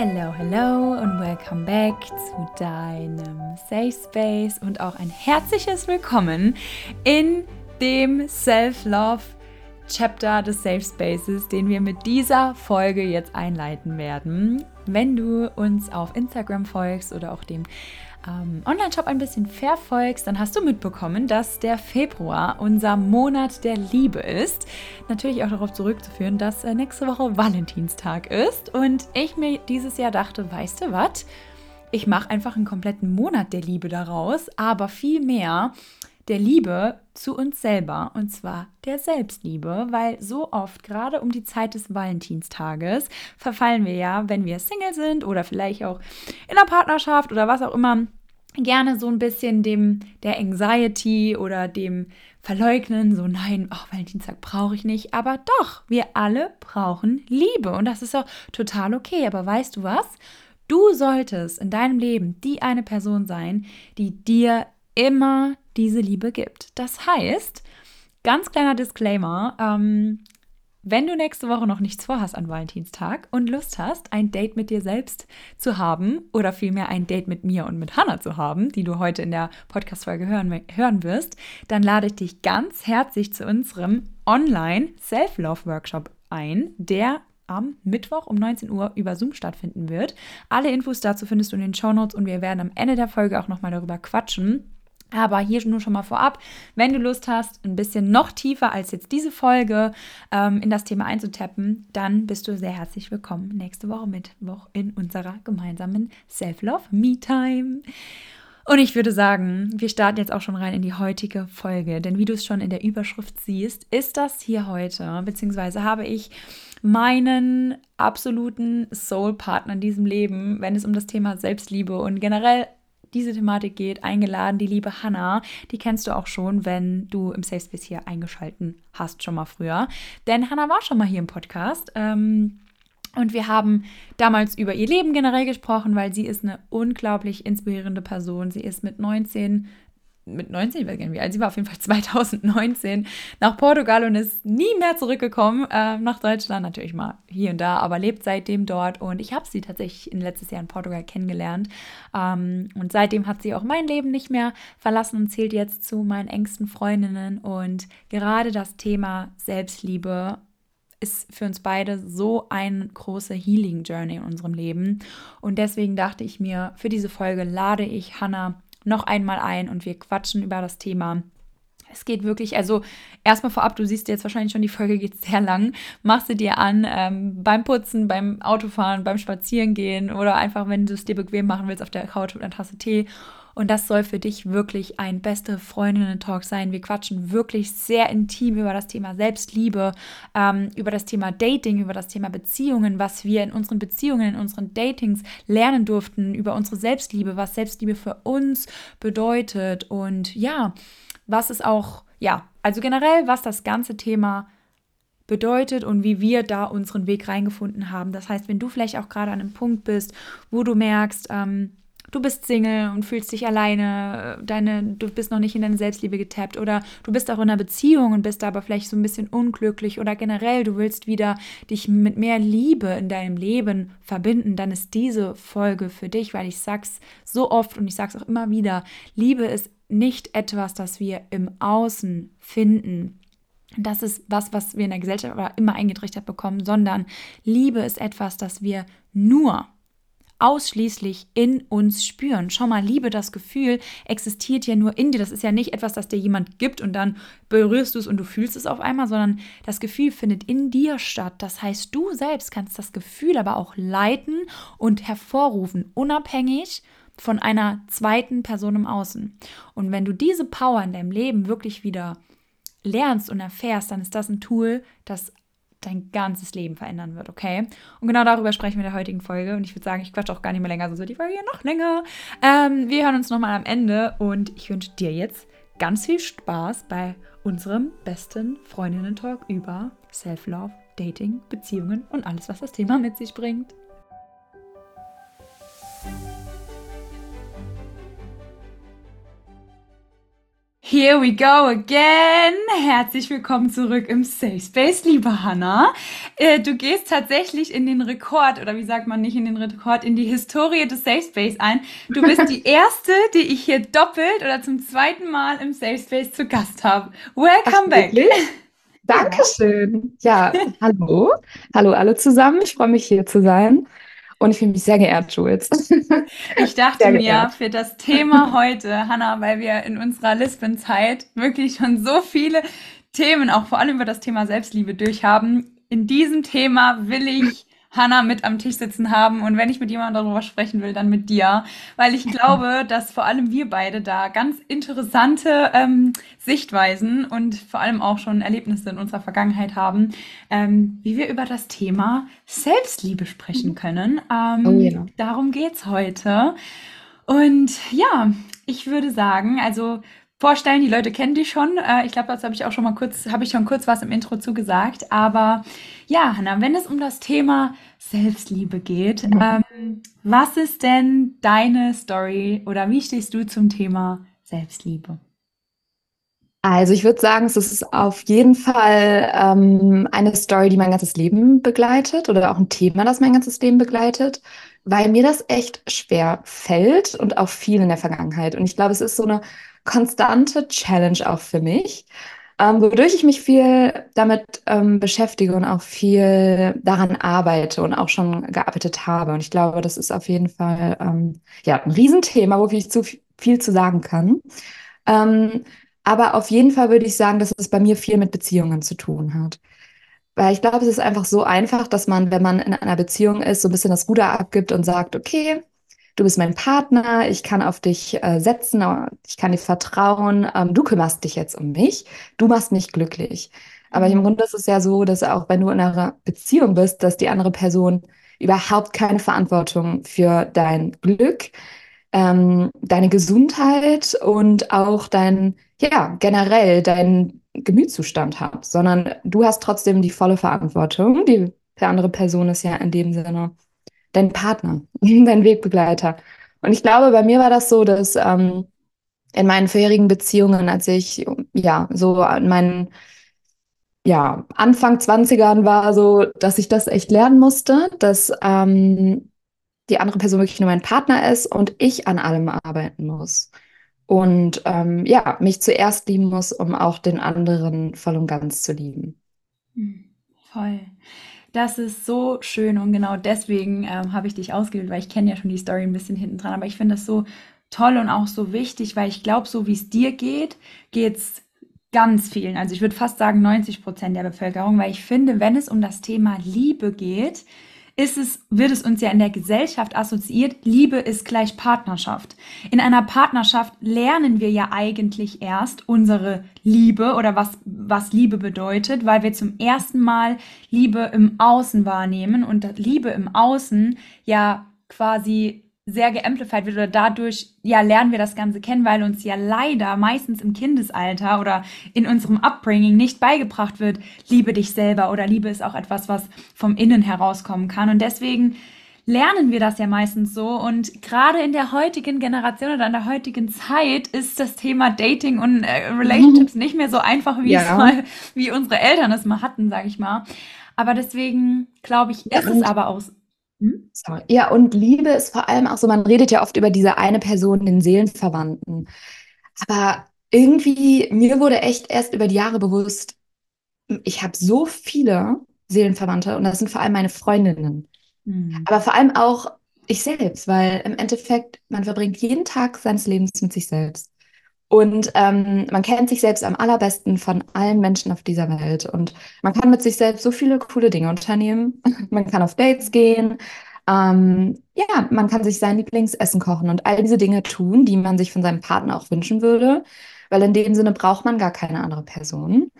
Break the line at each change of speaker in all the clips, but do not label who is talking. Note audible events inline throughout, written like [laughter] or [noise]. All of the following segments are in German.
Hello, hello und welcome back zu deinem Safe Space und auch ein herzliches Willkommen in dem Self-Love Chapter des Safe Spaces, den wir mit dieser Folge jetzt einleiten werden. Wenn du uns auf Instagram folgst oder auch dem ähm, Online-Shop ein bisschen verfolgst, dann hast du mitbekommen, dass der Februar unser Monat der Liebe ist. Natürlich auch darauf zurückzuführen, dass äh, nächste Woche Valentinstag ist. Und ich mir dieses Jahr dachte, weißt du was? Ich mache einfach einen kompletten Monat der Liebe daraus, aber viel mehr der Liebe zu uns selber und zwar der Selbstliebe, weil so oft, gerade um die Zeit des Valentinstages, verfallen wir ja, wenn wir Single sind oder vielleicht auch in einer Partnerschaft oder was auch immer, gerne so ein bisschen dem der Anxiety oder dem Verleugnen, so nein, ach, Valentinstag brauche ich nicht, aber doch, wir alle brauchen Liebe und das ist auch total okay, aber weißt du was? Du solltest in deinem Leben die eine Person sein, die dir immer diese Liebe gibt. Das heißt, ganz kleiner Disclaimer, ähm, wenn du nächste Woche noch nichts vorhast an Valentinstag und Lust hast, ein Date mit dir selbst zu haben oder vielmehr ein Date mit mir und mit Hannah zu haben, die du heute in der Podcast-Folge hören, hören wirst, dann lade ich dich ganz herzlich zu unserem Online Self-Love-Workshop ein, der am Mittwoch um 19 Uhr über Zoom stattfinden wird. Alle Infos dazu findest du in den Show Notes und wir werden am Ende der Folge auch nochmal darüber quatschen, aber hier nur schon mal vorab, wenn du Lust hast, ein bisschen noch tiefer als jetzt diese Folge ähm, in das Thema einzutappen, dann bist du sehr herzlich willkommen nächste Woche Mittwoch in unserer gemeinsamen Self-Love Me-Time. Und ich würde sagen, wir starten jetzt auch schon rein in die heutige Folge, denn wie du es schon in der Überschrift siehst, ist das hier heute, beziehungsweise habe ich meinen absoluten Soul-Partner in diesem Leben, wenn es um das Thema Selbstliebe und generell diese Thematik geht, eingeladen, die liebe Hannah. Die kennst du auch schon, wenn du im Safe Space hier eingeschalten hast, schon mal früher. Denn Hannah war schon mal hier im Podcast. Ähm, und wir haben damals über ihr Leben generell gesprochen, weil sie ist eine unglaublich inspirierende Person. Sie ist mit 19 mit 19, ich weiß gar nicht wie alt, sie war auf jeden Fall [laughs] 2019 nach Portugal und ist nie mehr zurückgekommen äh, nach Deutschland, natürlich mal hier und da, aber lebt seitdem dort. Und ich habe sie tatsächlich in letztes Jahr in Portugal kennengelernt. Ähm, und seitdem hat sie auch mein Leben nicht mehr verlassen und zählt jetzt zu meinen engsten Freundinnen. Und gerade das Thema Selbstliebe ist für uns beide so eine große Healing Journey in unserem Leben. Und deswegen dachte ich mir, für diese Folge lade ich Hannah noch einmal ein und wir quatschen über das Thema. Es geht wirklich, also erstmal vorab, du siehst jetzt wahrscheinlich schon, die Folge geht [laughs] sehr lang. Mach sie dir an ähm, beim Putzen, beim Autofahren, beim Spazierengehen oder einfach, wenn du es dir bequem machen willst, auf der Couch mit einer Tasse Tee und das soll für dich wirklich ein beste Freundinnen-Talk sein. Wir quatschen wirklich sehr intim über das Thema Selbstliebe, ähm, über das Thema Dating, über das Thema Beziehungen, was wir in unseren Beziehungen, in unseren Datings lernen durften, über unsere Selbstliebe, was Selbstliebe für uns bedeutet und ja, was es auch, ja, also generell, was das ganze Thema bedeutet und wie wir da unseren Weg reingefunden haben. Das heißt, wenn du vielleicht auch gerade an einem Punkt bist, wo du merkst, ähm, du bist Single und fühlst dich alleine, deine, du bist noch nicht in deine Selbstliebe getappt oder du bist auch in einer Beziehung und bist aber vielleicht so ein bisschen unglücklich oder generell du willst wieder dich mit mehr Liebe in deinem Leben verbinden, dann ist diese Folge für dich, weil ich sag's so oft und ich sag's auch immer wieder, Liebe ist nicht etwas, das wir im Außen finden. Das ist was, was wir in der Gesellschaft aber immer eingetrichtert bekommen, sondern Liebe ist etwas, das wir nur ausschließlich in uns spüren. Schau mal, Liebe, das Gefühl existiert ja nur in dir. Das ist ja nicht etwas, das dir jemand gibt und dann berührst du es und du fühlst es auf einmal, sondern das Gefühl findet in dir statt. Das heißt, du selbst kannst das Gefühl aber auch leiten und hervorrufen, unabhängig von einer zweiten Person im Außen. Und wenn du diese Power in deinem Leben wirklich wieder lernst und erfährst, dann ist das ein Tool, das dein ganzes Leben verändern wird, okay? Und genau darüber sprechen wir in der heutigen Folge. Und ich würde sagen, ich quatsche auch gar nicht mehr länger, sonst wird die Folge ja noch länger. Ähm, wir hören uns nochmal am Ende und ich wünsche dir jetzt ganz viel Spaß bei unserem besten Freundinnen-Talk über Self-Love, Dating, Beziehungen und alles, was das Thema mit sich bringt. Here we go again. Herzlich willkommen zurück im Safe Space, liebe Hannah. Äh, du gehst tatsächlich in den Rekord, oder wie sagt man nicht in den Rekord, in die Historie des Safe Space ein. Du bist die [laughs] erste, die ich hier doppelt oder zum zweiten Mal im Safe Space zu Gast habe. Welcome Ach, back.
Dankeschön. Ja, [laughs] hallo. Hallo alle zusammen. Ich freue mich hier zu sein. Und ich fühle mich sehr geehrt, Jules. [laughs]
Ich dachte mir, für das Thema heute, Hanna, weil wir in unserer Lisbon-Zeit wirklich schon so viele Themen, auch vor allem über das Thema Selbstliebe durchhaben, in diesem Thema will ich Hanna mit am Tisch sitzen haben. Und wenn ich mit jemandem darüber sprechen will, dann mit dir. Weil ich [laughs] glaube, dass vor allem wir beide da ganz interessante ähm, Sichtweisen und vor allem auch schon Erlebnisse in unserer Vergangenheit haben, ähm, wie wir über das Thema Selbstliebe sprechen können. Ähm, oh, ja. Darum geht's heute. Und ja, ich würde sagen, also vorstellen. Die Leute kennen dich schon. Äh, ich glaube, das habe ich auch schon mal kurz, habe ich schon kurz was im Intro zugesagt. Aber ja, Hanna, wenn es um das Thema Selbstliebe geht, mhm. ähm, was ist denn deine Story oder wie stehst du zum Thema Selbstliebe?
Also ich würde sagen, es ist auf jeden Fall ähm, eine Story, die mein ganzes Leben begleitet oder auch ein Thema, das mein ganzes Leben begleitet, weil mir das echt schwer fällt und auch viel in der Vergangenheit. Und ich glaube, es ist so eine konstante Challenge auch für mich, ähm, wodurch ich mich viel damit ähm, beschäftige und auch viel daran arbeite und auch schon gearbeitet habe. Und ich glaube, das ist auf jeden Fall ähm, ja, ein Riesenthema, wofür ich zu viel zu sagen kann. Ähm, aber auf jeden Fall würde ich sagen, dass es bei mir viel mit Beziehungen zu tun hat. Weil ich glaube, es ist einfach so einfach, dass man, wenn man in einer Beziehung ist, so ein bisschen das Ruder abgibt und sagt, okay, du bist mein Partner, ich kann auf dich äh, setzen, ich kann dir vertrauen, ähm, du kümmerst dich jetzt um mich, du machst mich glücklich. Aber im mhm. Grunde ist es ja so, dass auch wenn du in einer Beziehung bist, dass die andere Person überhaupt keine Verantwortung für dein Glück, ähm, deine Gesundheit und auch dein, ja, generell deinen Gemütszustand hat, sondern du hast trotzdem die volle Verantwortung. Die, die andere Person ist ja in dem Sinne dein Partner, [laughs] dein Wegbegleiter. Und ich glaube, bei mir war das so, dass ähm, in meinen vorherigen Beziehungen, als ich ja so an meinen ja, Anfang 20ern war, so, dass ich das echt lernen musste, dass ähm, die andere Person wirklich nur mein Partner ist und ich an allem arbeiten muss. Und ähm, ja, mich zuerst lieben muss, um auch den anderen voll und ganz zu lieben.
Hm, voll. Das ist so schön und genau deswegen ähm, habe ich dich ausgewählt, weil ich kenne ja schon die Story ein bisschen hinten dran, aber ich finde das so toll und auch so wichtig, weil ich glaube, so wie es dir geht, geht es ganz vielen, also ich würde fast sagen 90 Prozent der Bevölkerung, weil ich finde, wenn es um das Thema Liebe geht, ist es, wird es uns ja in der Gesellschaft assoziiert, Liebe ist gleich Partnerschaft. In einer Partnerschaft lernen wir ja eigentlich erst unsere Liebe oder was, was Liebe bedeutet, weil wir zum ersten Mal Liebe im Außen wahrnehmen und Liebe im Außen ja quasi sehr geamplified wird oder dadurch ja lernen wir das Ganze kennen, weil uns ja leider meistens im Kindesalter oder in unserem Upbringing nicht beigebracht wird, liebe dich selber oder Liebe ist auch etwas, was vom Innen herauskommen kann und deswegen lernen wir das ja meistens so und gerade in der heutigen Generation oder in der heutigen Zeit ist das Thema Dating und äh, Relationships [laughs] nicht mehr so einfach wie ja. es mal wie unsere Eltern es mal hatten, sag ich mal. Aber deswegen glaube ich, ist ja, es aber auch
hm? Sorry. Ja, und Liebe ist vor allem auch so, man redet ja oft über diese eine Person, den Seelenverwandten. Aber irgendwie, mir wurde echt erst über die Jahre bewusst, ich habe so viele Seelenverwandte und das sind vor allem meine Freundinnen. Mhm. Aber vor allem auch ich selbst, weil im Endeffekt, man verbringt jeden Tag seines Lebens mit sich selbst. Und ähm, man kennt sich selbst am allerbesten von allen Menschen auf dieser Welt. Und man kann mit sich selbst so viele coole Dinge unternehmen. [laughs] man kann auf Dates gehen. Ähm, ja, man kann sich sein Lieblingsessen kochen und all diese Dinge tun, die man sich von seinem Partner auch wünschen würde. Weil in dem Sinne braucht man gar keine andere Person.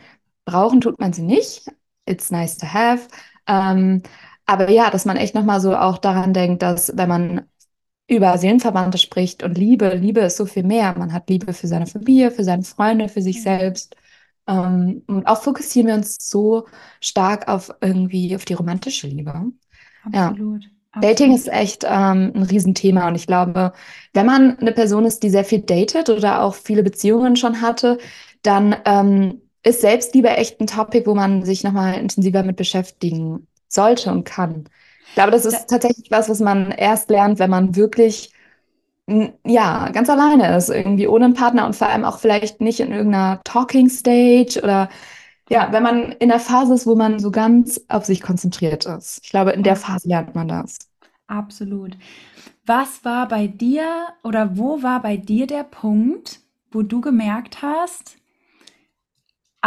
Brauchen tut man sie nicht. It's nice to have. Ähm, aber ja, dass man echt nochmal so auch daran denkt, dass wenn man über Seelenverwandte spricht und Liebe. Liebe ist so viel mehr. Man hat Liebe für seine Familie, für seine Freunde, für sich selbst. Ähm, und auch fokussieren wir uns so stark auf irgendwie auf die romantische Liebe.
Absolut. Ja.
Dating ist echt ähm, ein Riesenthema und ich glaube, wenn man eine Person ist, die sehr viel datet oder auch viele Beziehungen schon hatte, dann ähm, ist Selbstliebe echt ein Topic, wo man sich nochmal intensiver mit beschäftigen sollte und kann. Ich glaube, das ist tatsächlich was, was man erst lernt, wenn man wirklich ja, ganz alleine ist, irgendwie ohne einen Partner und vor allem auch vielleicht nicht in irgendeiner Talking Stage oder ja, wenn man in der Phase ist, wo man so ganz auf sich konzentriert ist. Ich glaube, in der Phase lernt man das.
Absolut. Was war bei dir oder wo war bei dir der Punkt, wo du gemerkt hast,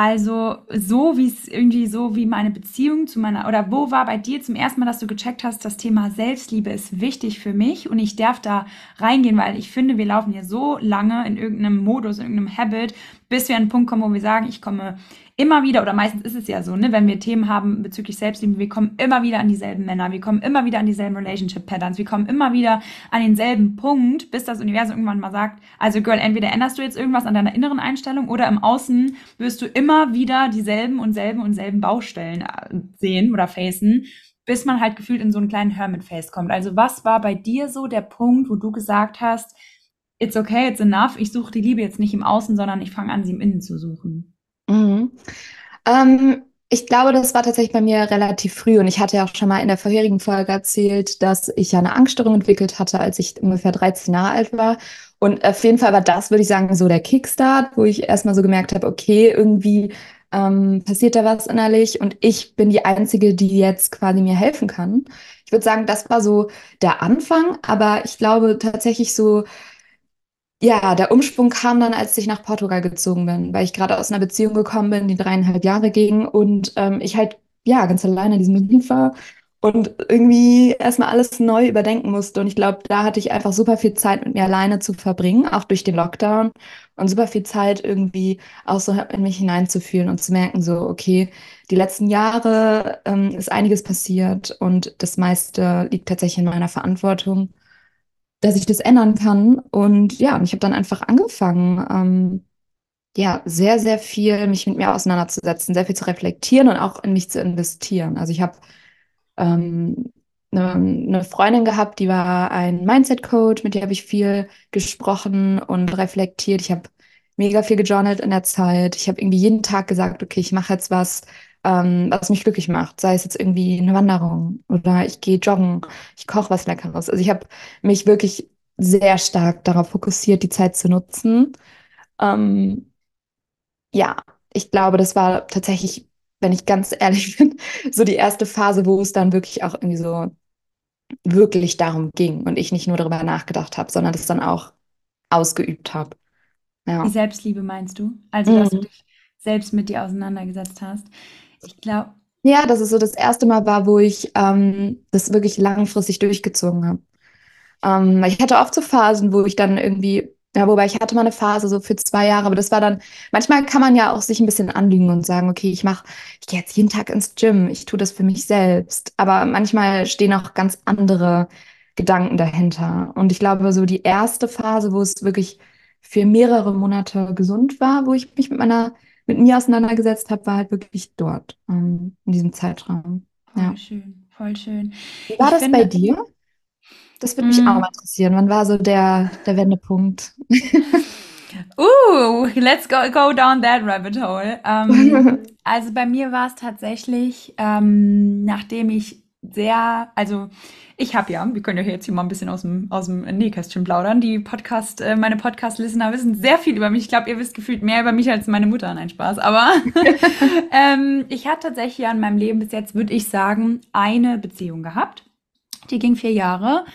also so wie es irgendwie so wie meine Beziehung zu meiner oder wo war bei dir zum ersten Mal, dass du gecheckt hast, das Thema Selbstliebe ist wichtig für mich und ich darf da reingehen, weil ich finde, wir laufen hier so lange in irgendeinem Modus, in irgendeinem Habit, bis wir an einen Punkt kommen, wo wir sagen, ich komme immer wieder, oder meistens ist es ja so, ne, wenn wir Themen haben bezüglich Selbstliebe, wir kommen immer wieder an dieselben Männer, wir kommen immer wieder an dieselben Relationship-Patterns, wir kommen immer wieder an denselben Punkt, bis das Universum irgendwann mal sagt, also Girl, entweder änderst du jetzt irgendwas an deiner inneren Einstellung oder im Außen wirst du immer wieder dieselben und selben und selben Baustellen äh, sehen oder facen, bis man halt gefühlt in so einen kleinen Hermit-Face kommt. Also was war bei dir so der Punkt, wo du gesagt hast, it's okay, it's enough, ich suche die Liebe jetzt nicht im Außen, sondern ich fange an, sie im Innen zu suchen?
Mhm. Ähm, ich glaube, das war tatsächlich bei mir relativ früh und ich hatte ja auch schon mal in der vorherigen Folge erzählt, dass ich ja eine Angststörung entwickelt hatte, als ich ungefähr 13 Jahre alt war. Und auf jeden Fall war das, würde ich sagen, so der Kickstart, wo ich erstmal so gemerkt habe, okay, irgendwie ähm, passiert da was innerlich und ich bin die Einzige, die jetzt quasi mir helfen kann. Ich würde sagen, das war so der Anfang, aber ich glaube tatsächlich so ja, der Umschwung kam dann, als ich nach Portugal gezogen bin, weil ich gerade aus einer Beziehung gekommen bin, die dreieinhalb Jahre ging und ähm, ich halt ja ganz alleine in diesem Gebiet war und irgendwie erstmal alles neu überdenken musste. Und ich glaube, da hatte ich einfach super viel Zeit mit mir alleine zu verbringen, auch durch den Lockdown und super viel Zeit irgendwie auch so in mich hineinzufühlen und zu merken, so, okay, die letzten Jahre ähm, ist einiges passiert und das meiste liegt tatsächlich in meiner Verantwortung dass ich das ändern kann. Und ja, und ich habe dann einfach angefangen, ähm, ja, sehr, sehr viel mich mit mir auseinanderzusetzen, sehr viel zu reflektieren und auch in mich zu investieren. Also ich habe ähm, eine, eine Freundin gehabt, die war ein Mindset-Coach, mit der habe ich viel gesprochen und reflektiert. Ich habe mega viel gejournalt in der Zeit. Ich habe irgendwie jeden Tag gesagt, okay, ich mache jetzt was, ähm, was mich glücklich macht. Sei es jetzt irgendwie eine Wanderung oder ich gehe joggen, ich koche was Leckeres. Also ich habe mich wirklich sehr stark darauf fokussiert, die Zeit zu nutzen. Ähm, ja, ich glaube, das war tatsächlich, wenn ich ganz ehrlich [laughs] bin, so die erste Phase, wo es dann wirklich auch irgendwie so wirklich darum ging und ich nicht nur darüber nachgedacht habe, sondern das dann auch ausgeübt habe.
Ja. Die Selbstliebe meinst du? Also, dass du mhm. dich selbst mit dir auseinandergesetzt hast. Ich glaube.
Ja, dass es so das erste Mal war, wo ich ähm, das wirklich langfristig durchgezogen habe. Ähm, ich hatte oft so Phasen, wo ich dann irgendwie, ja, wobei ich hatte mal eine Phase so für zwei Jahre, aber das war dann, manchmal kann man ja auch sich ein bisschen anlügen und sagen, okay, ich mache, ich gehe jetzt jeden Tag ins Gym, ich tue das für mich selbst. Aber manchmal stehen auch ganz andere Gedanken dahinter. Und ich glaube, so die erste Phase, wo es wirklich für mehrere Monate gesund war, wo ich mich mit meiner mit mir auseinandergesetzt habe, war halt wirklich dort, ähm, in diesem Zeitraum.
Voll ja. schön, voll schön.
Wie war ich das finde, bei dir? Das würde mich mm. auch mal interessieren. Wann war so der, der Wendepunkt? [laughs]
Uh, let's go, go down that rabbit hole. Ähm, [laughs] also bei mir war es tatsächlich, ähm, nachdem ich sehr, also ich habe ja, wir können ja jetzt hier mal ein bisschen aus dem, aus dem Nähkästchen plaudern. Die Podcast, äh, meine Podcast-Listener wissen sehr viel über mich. Ich glaube, ihr wisst gefühlt mehr über mich als meine Mutter. Nein, Spaß. Aber [laughs] [laughs] ähm, ich hatte tatsächlich ja in meinem Leben bis jetzt, würde ich sagen, eine Beziehung gehabt. Die ging vier Jahre.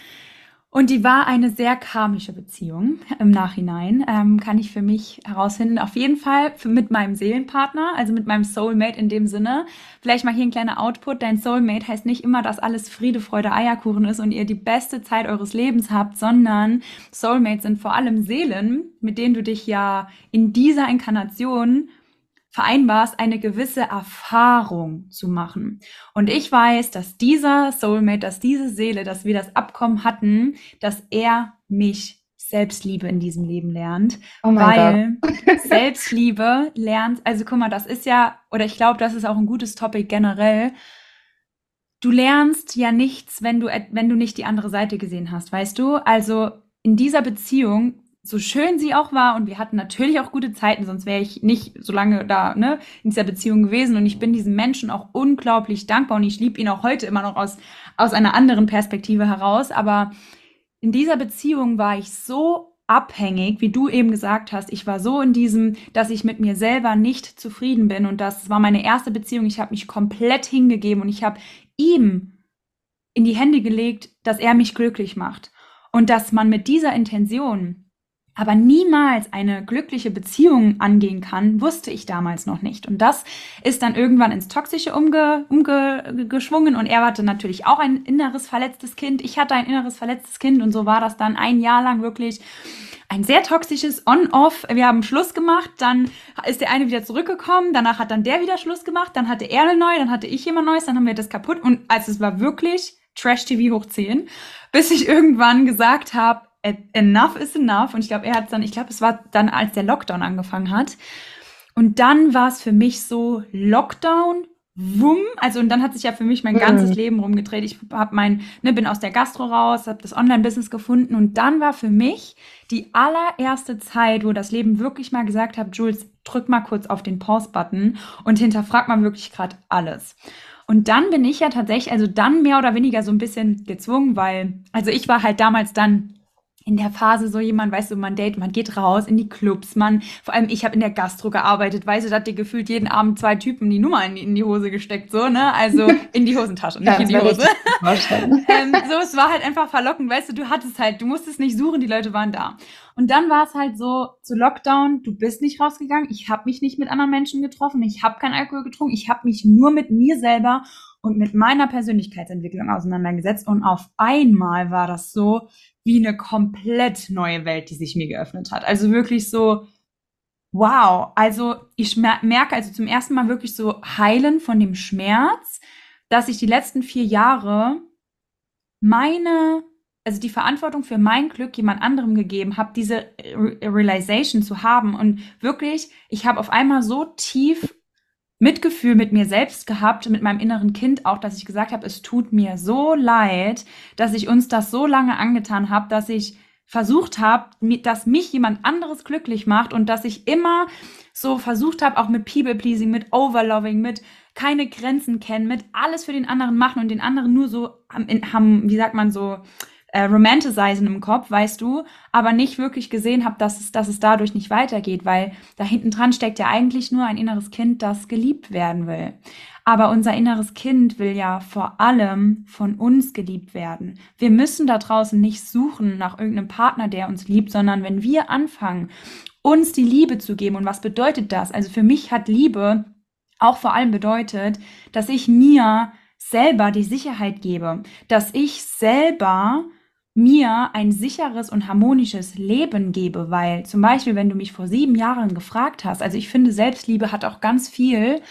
Und die war eine sehr karmische Beziehung im Nachhinein, ähm, kann ich für mich herausfinden. Auf jeden Fall mit meinem Seelenpartner, also mit meinem Soulmate in dem Sinne. Vielleicht mal hier ein kleiner Output. Dein Soulmate heißt nicht immer, dass alles Friede, Freude, Eierkuchen ist und ihr die beste Zeit eures Lebens habt, sondern Soulmates sind vor allem Seelen, mit denen du dich ja in dieser Inkarnation vereinbarst, eine gewisse Erfahrung zu machen. Und ich weiß, dass dieser Soulmate, dass diese Seele, dass wir das Abkommen hatten, dass er mich Selbstliebe in diesem Leben lernt, oh weil [laughs] [laughs] Selbstliebe lernt, also guck mal, das ist ja, oder ich glaube, das ist auch ein gutes Topic generell. du lernst ja nichts, wenn du, wenn du nicht die andere Seite gesehen hast, weißt du? Also in dieser Beziehung, so schön sie auch war, und wir hatten natürlich auch gute Zeiten, sonst wäre ich nicht so lange da, ne, in dieser Beziehung gewesen. Und ich bin diesem Menschen auch unglaublich dankbar und ich liebe ihn auch heute immer noch aus, aus einer anderen Perspektive heraus. Aber in dieser Beziehung war ich so abhängig, wie du eben gesagt hast. Ich war so in diesem, dass ich mit mir selber nicht zufrieden bin und das war meine erste Beziehung. Ich habe mich komplett hingegeben und ich habe ihm in die Hände gelegt, dass er mich glücklich macht und dass man mit dieser Intention aber niemals eine glückliche Beziehung angehen kann, wusste ich damals noch nicht. Und das ist dann irgendwann ins Toxische umge, umgeschwungen und er hatte natürlich auch ein inneres verletztes Kind. Ich hatte ein inneres verletztes Kind und so war das dann ein Jahr lang wirklich ein sehr toxisches On-Off. Wir haben Schluss gemacht, dann ist der eine wieder zurückgekommen, danach hat dann der wieder Schluss gemacht, dann hatte er eine neue, dann hatte ich jemand Neues, dann haben wir das kaputt und also es war wirklich Trash-TV hoch 10, bis ich irgendwann gesagt habe, enough is enough. Und ich glaube, er hat dann, ich glaube, es war dann, als der Lockdown angefangen hat. Und dann war es für mich so Lockdown, wumm, also und dann hat sich ja für mich mein ganzes mhm. Leben rumgedreht. Ich habe mein, ne, bin aus der Gastro raus, habe das Online-Business gefunden und dann war für mich die allererste Zeit, wo das Leben wirklich mal gesagt hat, Jules, drück mal kurz auf den Pause-Button und hinterfrag mal wirklich gerade alles. Und dann bin ich ja tatsächlich, also dann mehr oder weniger so ein bisschen gezwungen, weil, also ich war halt damals dann in der Phase so jemand, weißt du, man date, man geht raus in die Clubs, man, vor allem ich habe in der Gastro gearbeitet, weißt du, da hat dir gefühlt jeden Abend zwei Typen die Nummer in die, in die Hose gesteckt, so, ne, also [laughs] in die Hosentasche, nicht ja, in die Hose. [laughs] ähm, so, es war halt einfach verlockend, weißt du, du hattest halt, du musstest nicht suchen, die Leute waren da. Und dann war es halt so, zu Lockdown, du bist nicht rausgegangen, ich habe mich nicht mit anderen Menschen getroffen, ich habe keinen Alkohol getrunken, ich habe mich nur mit mir selber und mit meiner Persönlichkeitsentwicklung auseinandergesetzt und auf einmal war das so, wie eine komplett neue Welt, die sich mir geöffnet hat. Also wirklich so, wow. Also ich merke also zum ersten Mal wirklich so heilen von dem Schmerz, dass ich die letzten vier Jahre meine, also die Verantwortung für mein Glück jemand anderem gegeben habe, diese Realization zu haben und wirklich, ich habe auf einmal so tief Mitgefühl mit mir selbst gehabt, mit meinem inneren Kind auch, dass ich gesagt habe, es tut mir so leid, dass ich uns das so lange angetan habe, dass ich versucht habe, dass mich jemand anderes glücklich macht und dass ich immer so versucht habe, auch mit People-Pleasing, mit Overloving, mit keine Grenzen kennen, mit alles für den anderen machen und den anderen nur so haben, wie sagt man so, äh, romanticizen im Kopf, weißt du, aber nicht wirklich gesehen habe, dass es, dass es dadurch nicht weitergeht, weil da hinten dran steckt ja eigentlich nur ein inneres Kind, das geliebt werden will. Aber unser inneres Kind will ja vor allem von uns geliebt werden. Wir müssen da draußen nicht suchen nach irgendeinem Partner, der uns liebt, sondern wenn wir anfangen, uns die Liebe zu geben. Und was bedeutet das? Also für mich hat Liebe auch vor allem bedeutet, dass ich mir selber die Sicherheit gebe, dass ich selber mir ein sicheres und harmonisches Leben gebe, weil zum Beispiel, wenn du mich vor sieben Jahren gefragt hast, also ich finde, Selbstliebe hat auch ganz viel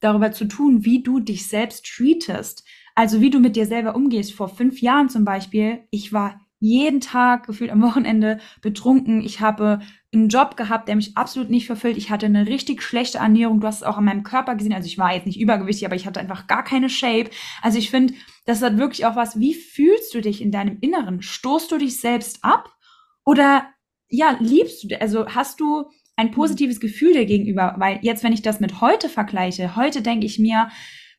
darüber zu tun, wie du dich selbst treatest. Also wie du mit dir selber umgehst. Vor fünf Jahren zum Beispiel, ich war jeden Tag gefühlt am Wochenende betrunken. Ich habe einen Job gehabt, der mich absolut nicht verfüllt. Ich hatte eine richtig schlechte Ernährung. Du hast es auch an meinem Körper gesehen. Also ich war jetzt nicht übergewichtig, aber ich hatte einfach gar keine Shape. Also ich finde, das hat wirklich auch was. Wie fühlst du dich in deinem Inneren? Stoßt du dich selbst ab? Oder ja, liebst du, also hast du ein positives Gefühl dir gegenüber? Weil jetzt, wenn ich das mit heute vergleiche, heute denke ich mir,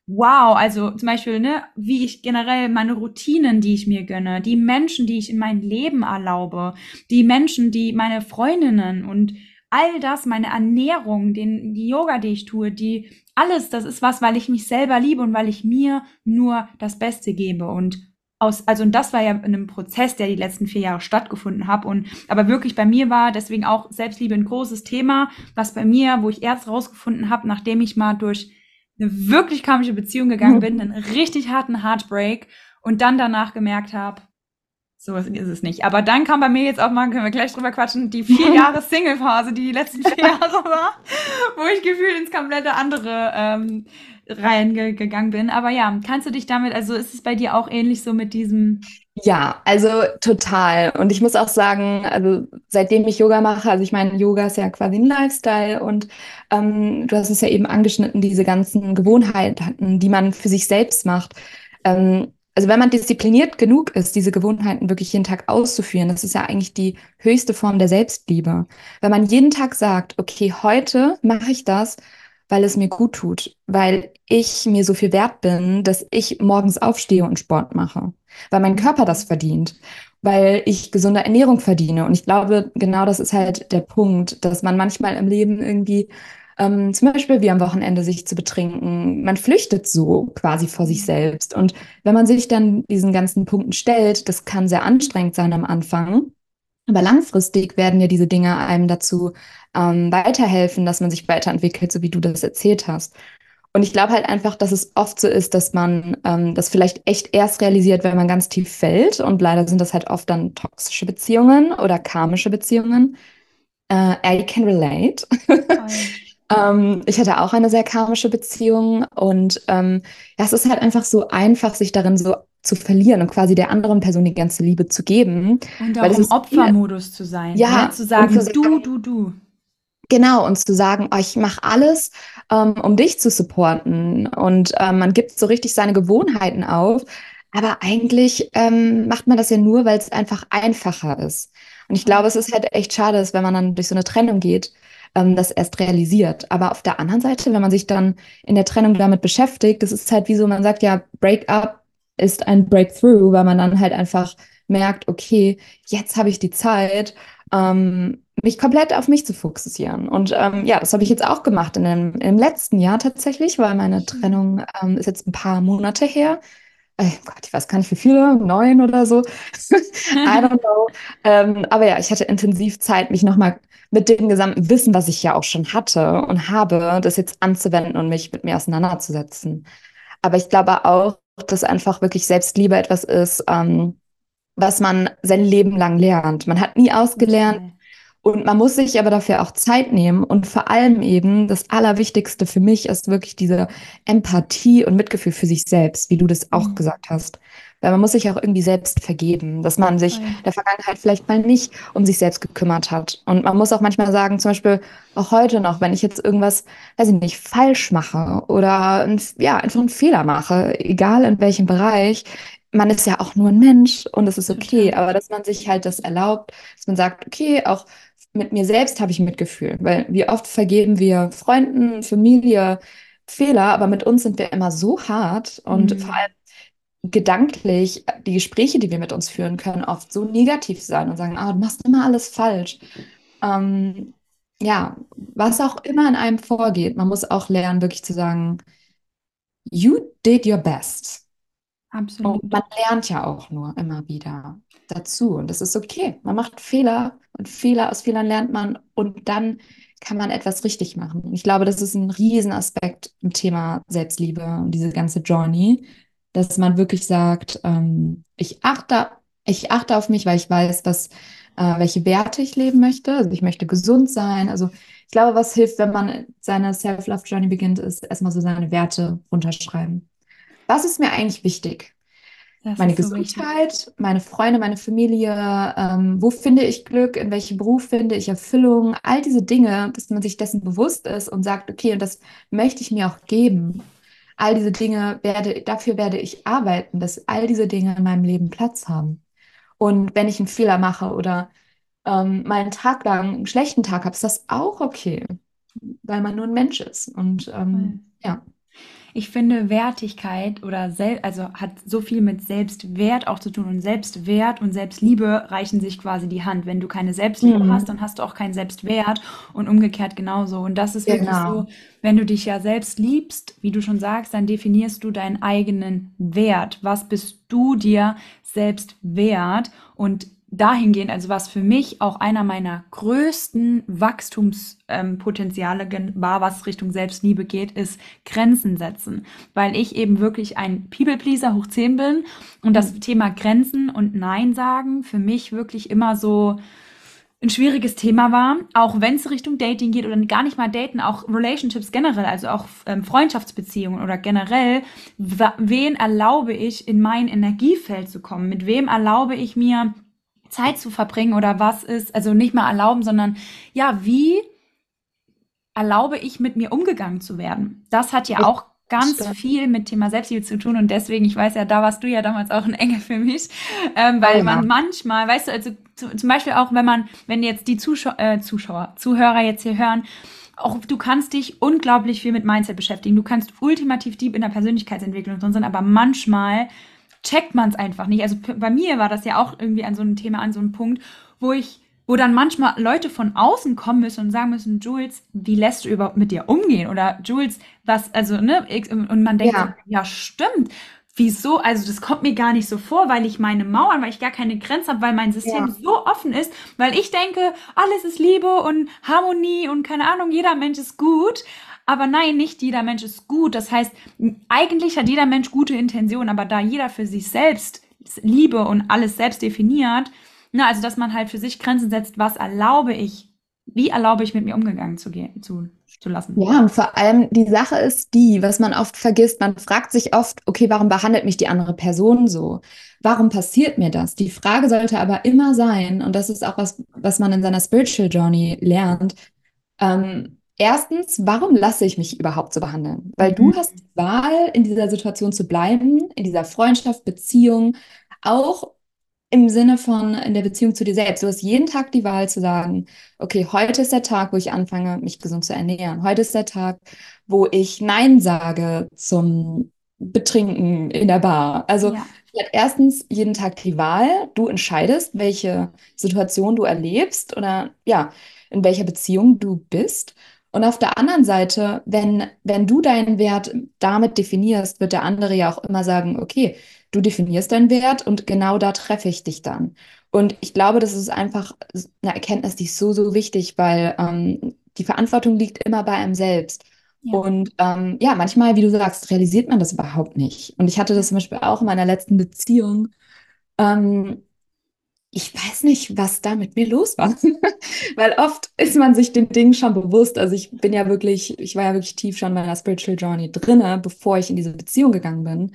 wow, also zum Beispiel, ne, wie ich generell meine Routinen, die ich mir gönne, die Menschen, die ich in mein Leben erlaube, die Menschen, die meine Freundinnen und all das, meine Ernährung, den, die Yoga, die ich tue, die, alles, das ist was, weil ich mich selber liebe und weil ich mir nur das Beste gebe. Und aus, also und das war ja in einem Prozess, der die letzten vier Jahre stattgefunden hat. Und aber wirklich bei mir war deswegen auch Selbstliebe ein großes Thema, was bei mir, wo ich erst rausgefunden habe, nachdem ich mal durch eine wirklich karmische Beziehung gegangen bin, einen richtig harten Heartbreak und dann danach gemerkt habe, so ist es nicht. Aber dann kam bei mir jetzt auch mal, können wir gleich drüber quatschen, die vier [laughs] Jahre Single-Phase, die die letzten vier [laughs] Jahre war, wo ich gefühlt ins komplette andere ähm, Reihen ge gegangen bin. Aber ja, kannst du dich damit, also ist es bei dir auch ähnlich so mit diesem
ja, also total. Und ich muss auch sagen, also seitdem ich Yoga mache, also ich meine, Yoga ist ja quasi ein Lifestyle und ähm, du hast es ja eben angeschnitten, diese ganzen Gewohnheiten, die man für sich selbst macht. Ähm, also wenn man diszipliniert genug ist, diese Gewohnheiten wirklich jeden Tag auszuführen, das ist ja eigentlich die höchste Form der Selbstliebe. Wenn man jeden Tag sagt, okay, heute mache ich das, weil es mir gut tut, weil ich mir so viel wert bin, dass ich morgens aufstehe und Sport mache, weil mein Körper das verdient, weil ich gesunde Ernährung verdiene. Und ich glaube, genau das ist halt der Punkt, dass man manchmal im Leben irgendwie ähm, zum Beispiel wie am Wochenende sich zu betrinken. Man flüchtet so quasi vor sich selbst. Und wenn man sich dann diesen ganzen Punkten stellt, das kann sehr anstrengend sein am Anfang. Aber langfristig werden ja diese Dinge einem dazu ähm, weiterhelfen, dass man sich weiterentwickelt, so wie du das erzählt hast. Und ich glaube halt einfach, dass es oft so ist, dass man ähm, das vielleicht echt erst realisiert, wenn man ganz tief fällt. Und leider sind das halt oft dann toxische Beziehungen oder karmische Beziehungen. Äh, I can relate. [laughs] ähm, ich hatte auch eine sehr karmische Beziehung und ähm, ja, es ist halt einfach so einfach, sich darin so zu verlieren und quasi der anderen Person die ganze Liebe zu geben.
Und auch im Opfermodus zu sein. Ja, ne? zu sagen, zu sagen, du, du, du.
Genau, und zu sagen, oh, ich mache alles, ähm, um dich zu supporten. Und ähm, man gibt so richtig seine Gewohnheiten auf. Aber eigentlich ähm, macht man das ja nur, weil es einfach einfacher ist. Und ich glaube, es ist halt echt schade, wenn man dann durch so eine Trennung geht, ähm, das erst realisiert. Aber auf der anderen Seite, wenn man sich dann in der Trennung damit beschäftigt, das ist halt wie so, man sagt ja, Breakup ist ein Breakthrough, weil man dann halt einfach merkt, okay, jetzt habe ich die Zeit, ähm, mich komplett auf mich zu fokussieren. Und ähm, ja, das habe ich jetzt auch gemacht in dem, im letzten Jahr tatsächlich, weil meine mhm. Trennung ähm, ist jetzt ein paar Monate her. Äh, Gott, ich weiß gar nicht wie viele, neun oder so. [laughs] I don't know. Ähm, aber ja, ich hatte intensiv Zeit, mich nochmal mit dem gesamten Wissen, was ich ja auch schon hatte und habe, das jetzt anzuwenden und mich mit mir auseinanderzusetzen. Aber ich glaube auch, dass einfach wirklich Selbstliebe etwas ist, ähm, was man sein Leben lang lernt. Man hat nie ausgelernt. Okay. Und man muss sich aber dafür auch Zeit nehmen. Und vor allem eben, das Allerwichtigste für mich ist wirklich diese Empathie und Mitgefühl für sich selbst, wie du das auch mhm. gesagt hast. Weil man muss sich auch irgendwie selbst vergeben, dass man sich der Vergangenheit vielleicht mal nicht um sich selbst gekümmert hat. Und man muss auch manchmal sagen, zum Beispiel auch heute noch, wenn ich jetzt irgendwas, weiß ich nicht, falsch mache oder ein, ja, einfach einen Fehler mache, egal in welchem Bereich, man ist ja auch nur ein Mensch und es ist okay, aber dass man sich halt das erlaubt, dass man sagt, okay, auch mit mir selbst habe ich Mitgefühl, weil wie oft vergeben wir Freunden, Familie Fehler, aber mit uns sind wir immer so hart und mhm. vor allem gedanklich die Gespräche, die wir mit uns führen können, oft so negativ sein und sagen, ah, du machst immer alles falsch. Ähm, ja, was auch immer in einem vorgeht, man muss auch lernen, wirklich zu sagen, you did your best. Absolut. Und man lernt ja auch nur immer wieder dazu. Und das ist okay. Man macht Fehler und Fehler aus Fehlern lernt man und dann kann man etwas richtig machen. Und ich glaube, das ist ein Riesenaspekt im Thema Selbstliebe und diese ganze Journey, dass man wirklich sagt, ähm, ich achte, ich achte auf mich, weil ich weiß, was, äh, welche Werte ich leben möchte. Also ich möchte gesund sein. Also ich glaube, was hilft, wenn man seine Self-Love-Journey beginnt, ist erstmal so seine Werte runterschreiben was ist mir eigentlich wichtig? Das meine Gesundheit, so meine Freunde, meine Familie, ähm, wo finde ich Glück, in welchem Beruf finde ich Erfüllung, all diese Dinge, dass man sich dessen bewusst ist und sagt, okay, und das möchte ich mir auch geben. All diese Dinge werde, dafür werde ich arbeiten, dass all diese Dinge in meinem Leben Platz haben. Und wenn ich einen Fehler mache oder ähm, mal einen Tag lang einen schlechten Tag habe, ist das auch okay, weil man nur ein Mensch ist. Und ähm, ja.
Ich finde Wertigkeit oder sel also hat so viel mit Selbstwert auch zu tun und Selbstwert und Selbstliebe reichen sich quasi die Hand. Wenn du keine Selbstliebe mhm. hast, dann hast du auch keinen Selbstwert und umgekehrt genauso. Und das ist genau. wirklich so, wenn du dich ja selbst liebst, wie du schon sagst, dann definierst du deinen eigenen Wert. Was bist du dir selbst wert? Und dahingehend, also was für mich auch einer meiner größten Wachstumspotenziale ähm, war, was Richtung Selbstliebe geht, ist Grenzen setzen. Weil ich eben wirklich ein People-Pleaser hoch 10 bin und das. Thema Grenzen und Nein sagen für mich wirklich immer so ein schwieriges Thema war, auch wenn es Richtung Dating geht oder gar nicht mal Daten, auch Relationships generell, also auch ähm, Freundschaftsbeziehungen oder generell, wen erlaube ich in mein Energiefeld zu kommen? Mit wem erlaube ich mir Zeit zu verbringen oder was ist, also nicht mal erlauben, sondern ja, wie erlaube ich mit mir umgegangen zu werden? Das hat ja auch ganz
Stimmt.
viel mit Thema Selbstliebe zu tun und deswegen, ich weiß ja, da warst du ja damals auch ein Engel für mich, ähm, weil
Oh
man
ja.
manchmal, weißt du, also zu, zum Beispiel auch, wenn man, wenn jetzt die Zuschau äh, Zuschauer, Zuhörer jetzt hier hören, auch du kannst dich unglaublich viel mit Mindset beschäftigen. Du kannst ultimativ deep in der Persönlichkeitsentwicklung drin sein, aber manchmal checkt man es einfach nicht. Also bei mir war das ja auch irgendwie an so einem Thema, an so einem Punkt, wo ich, wo dann manchmal Leute von außen kommen müssen und sagen müssen, Jules, wie lässt du überhaupt mit dir umgehen? Oder Jules, was, also, ne, und man denkt,
Ja.
ja, stimmt. Wieso? Also das kommt mir gar nicht so vor, weil ich meine Mauern, weil ich gar keine Grenzen habe, weil mein System
Ja.
so offen ist, weil ich denke, alles ist Liebe und Harmonie und keine Ahnung, jeder Mensch ist gut. Aber nein, nicht jeder Mensch ist gut. Das heißt, eigentlich hat jeder Mensch gute Intentionen, aber da jeder für sich selbst Liebe und alles selbst definiert, na, also dass man halt für sich Grenzen setzt, was erlaube ich, wie erlaube ich mit mir umgegangen zu gehen, zu, zu lassen.
Ja, und vor allem die Sache ist die, was man oft vergisst, man fragt sich oft, okay, warum behandelt mich die andere Person so? Warum passiert mir das? Die Frage sollte aber immer sein, und das ist auch was, was man in seiner Spiritual Journey lernt, ähm, erstens, warum lasse ich mich überhaupt so behandeln? Weil du
Mhm.
hast die Wahl, in dieser Situation zu bleiben, in dieser Freundschaft, Beziehung, auch im Sinne von in der Beziehung zu dir selbst. Du hast jeden Tag die Wahl zu sagen, okay, heute ist der Tag, wo ich anfange, mich gesund zu ernähren. Heute ist der Tag, wo ich Nein sage zum Betrinken in der Bar. Also
Ja.
du hast erstens jeden Tag die Wahl. Du entscheidest, welche Situation du erlebst oder ja, in welcher Beziehung du bist. Und auf der anderen Seite, wenn, wenn du deinen Wert damit definierst, wird der andere ja auch immer sagen, okay, du definierst deinen Wert und genau da treffe ich dich dann. Und ich glaube, das ist einfach eine Erkenntnis, die ist so, so wichtig, weil ähm, die Verantwortung liegt immer bei einem selbst.
Ja.
Und ähm, ja, manchmal, wie du sagst, realisiert man das überhaupt nicht. Und ich hatte das zum Beispiel auch in meiner letzten Beziehung. Ähm, ich weiß nicht, was da mit mir los war. [laughs] Weil oft ist man sich den Dingen schon bewusst. Also ich bin ja wirklich, ich war ja wirklich tief schon in meiner Spiritual Journey drinne, bevor ich in diese Beziehung gegangen bin.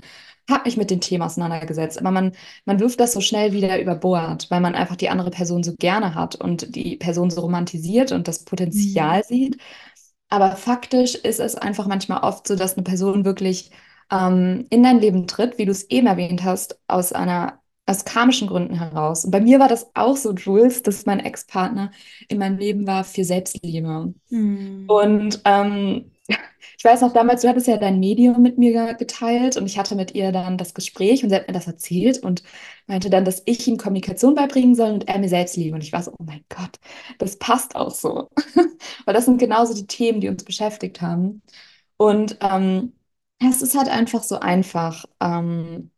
Habe mich mit den Themen auseinandergesetzt. Aber man, man wirft das so schnell wieder über Bord, weil man einfach die andere Person so gerne hat und die Person so romantisiert und das Potenzial sieht. Aber faktisch ist es einfach manchmal oft so, dass eine Person wirklich ähm, in dein Leben tritt, wie du es eben erwähnt hast, aus einer aus karmischen Gründen heraus. Und bei mir war das auch so, Jules, dass mein Ex-Partner in meinem Leben war für Selbstliebe.
Hm.
Und ähm, ich weiß noch damals, du hattest ja dein Medium mit mir ge- geteilt und ich hatte mit ihr dann das Gespräch und sie hat mir das erzählt und meinte dann, dass ich ihm Kommunikation beibringen soll und er mir Selbstliebe. Und ich war so, oh mein Gott, das passt auch so. [laughs] Weil das sind genauso die Themen, die uns beschäftigt haben. Und ähm, es ist halt einfach so einfach, ähm,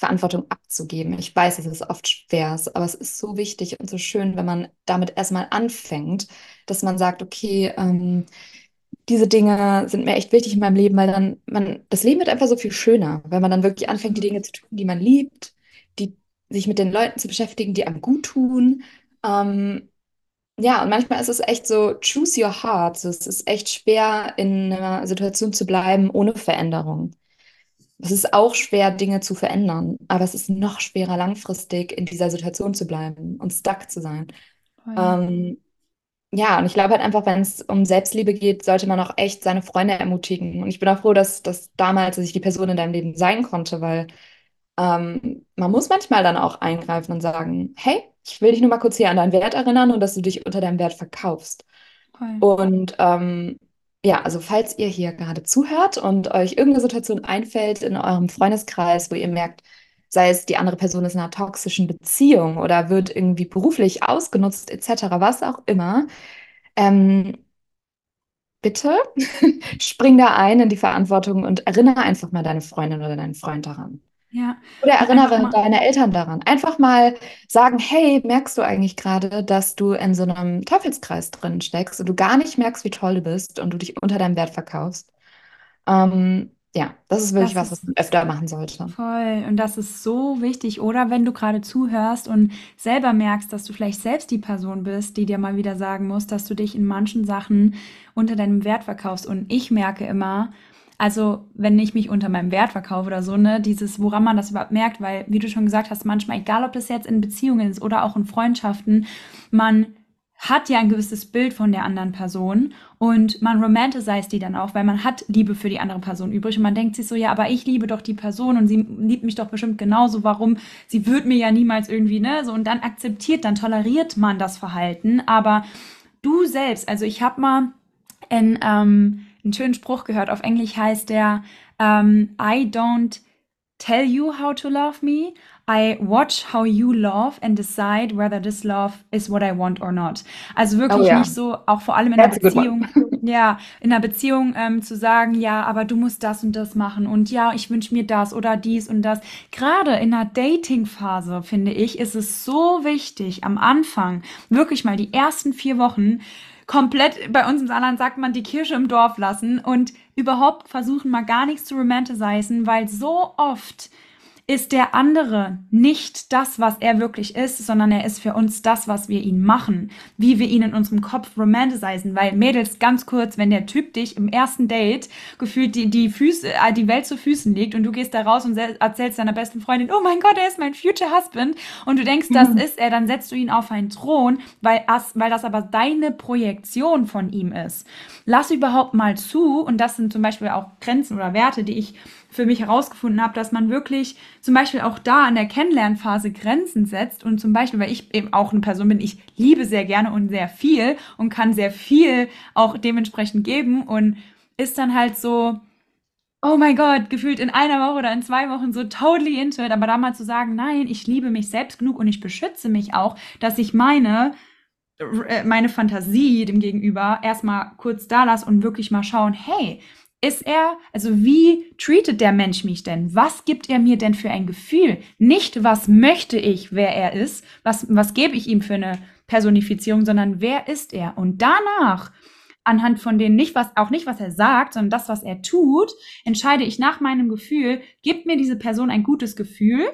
Verantwortung abzugeben. Ich weiß, es ist oft schwer, aber es ist so wichtig und so schön, wenn man damit erstmal anfängt, dass man sagt, okay, ähm, diese Dinge sind mir echt wichtig in meinem Leben, weil dann man, das Leben wird einfach so viel schöner, wenn man dann wirklich anfängt, die Dinge zu tun, die man liebt, die sich mit den Leuten zu beschäftigen, die einem gut tun. Ähm, ja, und manchmal ist es echt so, choose your heart. Es ist echt schwer, in einer Situation zu bleiben ohne Veränderung. Es ist auch schwer, Dinge zu verändern, aber es ist noch schwerer, langfristig in dieser Situation zu bleiben und stuck zu sein.
Voll.
Ähm, ja, und ich glaube halt einfach, wenn es um Selbstliebe geht, sollte man auch echt seine Freunde ermutigen. Und ich bin auch froh, dass, dass damals, dass ich die Person in deinem Leben sein konnte, weil ähm, man muss manchmal dann auch eingreifen und sagen, hey, ich will dich nur mal kurz hier an deinen Wert erinnern und dass du dich unter deinem Wert verkaufst.
Voll.
Und ähm, ja, also falls ihr hier gerade zuhört und euch irgendeine Situation einfällt in eurem Freundeskreis, wo ihr merkt, sei es die andere Person ist in einer toxischen Beziehung oder wird irgendwie beruflich ausgenutzt, etc., was auch immer, ähm, bitte [laughs] spring da ein in die Verantwortung und erinnere einfach mal deine Freundin oder deinen Freund daran.
Ja.
Oder erinnere deine Eltern daran. Einfach mal sagen, hey, merkst du eigentlich gerade, dass du in so einem Teufelskreis drin steckst und du gar nicht merkst, wie toll du bist und du dich unter deinem Wert verkaufst? Ähm, ja, das ist wirklich
das
was, was man öfter machen sollte.
Voll. Und das ist so wichtig. Oder wenn du gerade zuhörst und selber merkst, dass du vielleicht selbst die Person bist, die dir mal wieder sagen muss, dass du dich in manchen Sachen unter deinem Wert verkaufst. Und ich merke immer, also wenn ich mich unter meinem Wert verkaufe oder so, ne, dieses, woran man das überhaupt merkt, weil, wie du schon gesagt hast, manchmal, egal ob das jetzt in Beziehungen ist oder auch in Freundschaften, man hat ja ein gewisses Bild von der anderen Person und man romanticized die dann auch, weil man hat Liebe für die andere Person übrig und man denkt sich so, ja, aber ich liebe doch die Person und sie liebt mich doch bestimmt genauso, warum? Sie wird mir ja niemals irgendwie, ne? So und dann akzeptiert, dann toleriert man das Verhalten, aber du selbst, also ich habe mal in, ähm, einen schönen Spruch gehört, auf Englisch heißt der ähm, I don't tell you how to love me, I watch how you love and decide whether this love is what I want or not. Also wirklich oh, ja. nicht so, auch vor allem in einer Beziehung, [laughs] ja, in einer Beziehung ähm, zu sagen, ja, aber du musst das und das machen und ja, ich wünsche mir das oder dies und das. Gerade in einer Dating-Phase, finde ich, ist es so wichtig, am Anfang, wirklich mal die ersten vier Wochen, komplett, bei uns im Saarland sagt man, die Kirche im Dorf lassen und überhaupt versuchen, mal gar nichts zu romanticizen, weil so oft ist der andere nicht das, was er wirklich ist, sondern er ist für uns das, was wir ihn machen, wie wir ihn in unserem Kopf romanticizen. Weil Mädels, ganz kurz, wenn der Typ dich im ersten Date gefühlt die, die, Füße, äh, die Welt zu Füßen legt und du gehst da raus und erzählst deiner besten Freundin, oh mein Gott, er ist mein Future Husband und du denkst, das mhm. ist er, dann setzt du ihn auf einen Thron, weil, weil das aber deine Projektion von ihm ist. Lass überhaupt mal zu, und das sind zum Beispiel auch Grenzen oder Werte, die ich für mich herausgefunden habe, dass man wirklich zum Beispiel auch da in der Kennenlernphase Grenzen setzt und zum Beispiel, weil ich eben auch eine Person bin, ich liebe sehr gerne und sehr viel und kann sehr viel auch dementsprechend geben und ist dann halt so, oh mein Gott, gefühlt in einer Woche oder in zwei Wochen so totally into it, aber da mal zu sagen, nein, ich liebe mich selbst genug und ich beschütze mich auch, dass ich meine, äh, meine Fantasie dem Gegenüber erstmal kurz da lasse und wirklich mal schauen, hey, ist er, also wie treatet der Mensch mich denn? Was gibt er mir denn für ein Gefühl? Nicht, was möchte ich, wer er ist, was, was gebe ich ihm für eine Personifizierung, sondern wer ist er? Und danach, anhand von denen nicht, was, auch nicht, was er sagt, sondern das, was er tut, entscheide ich nach meinem Gefühl, gibt mir diese Person ein gutes Gefühl?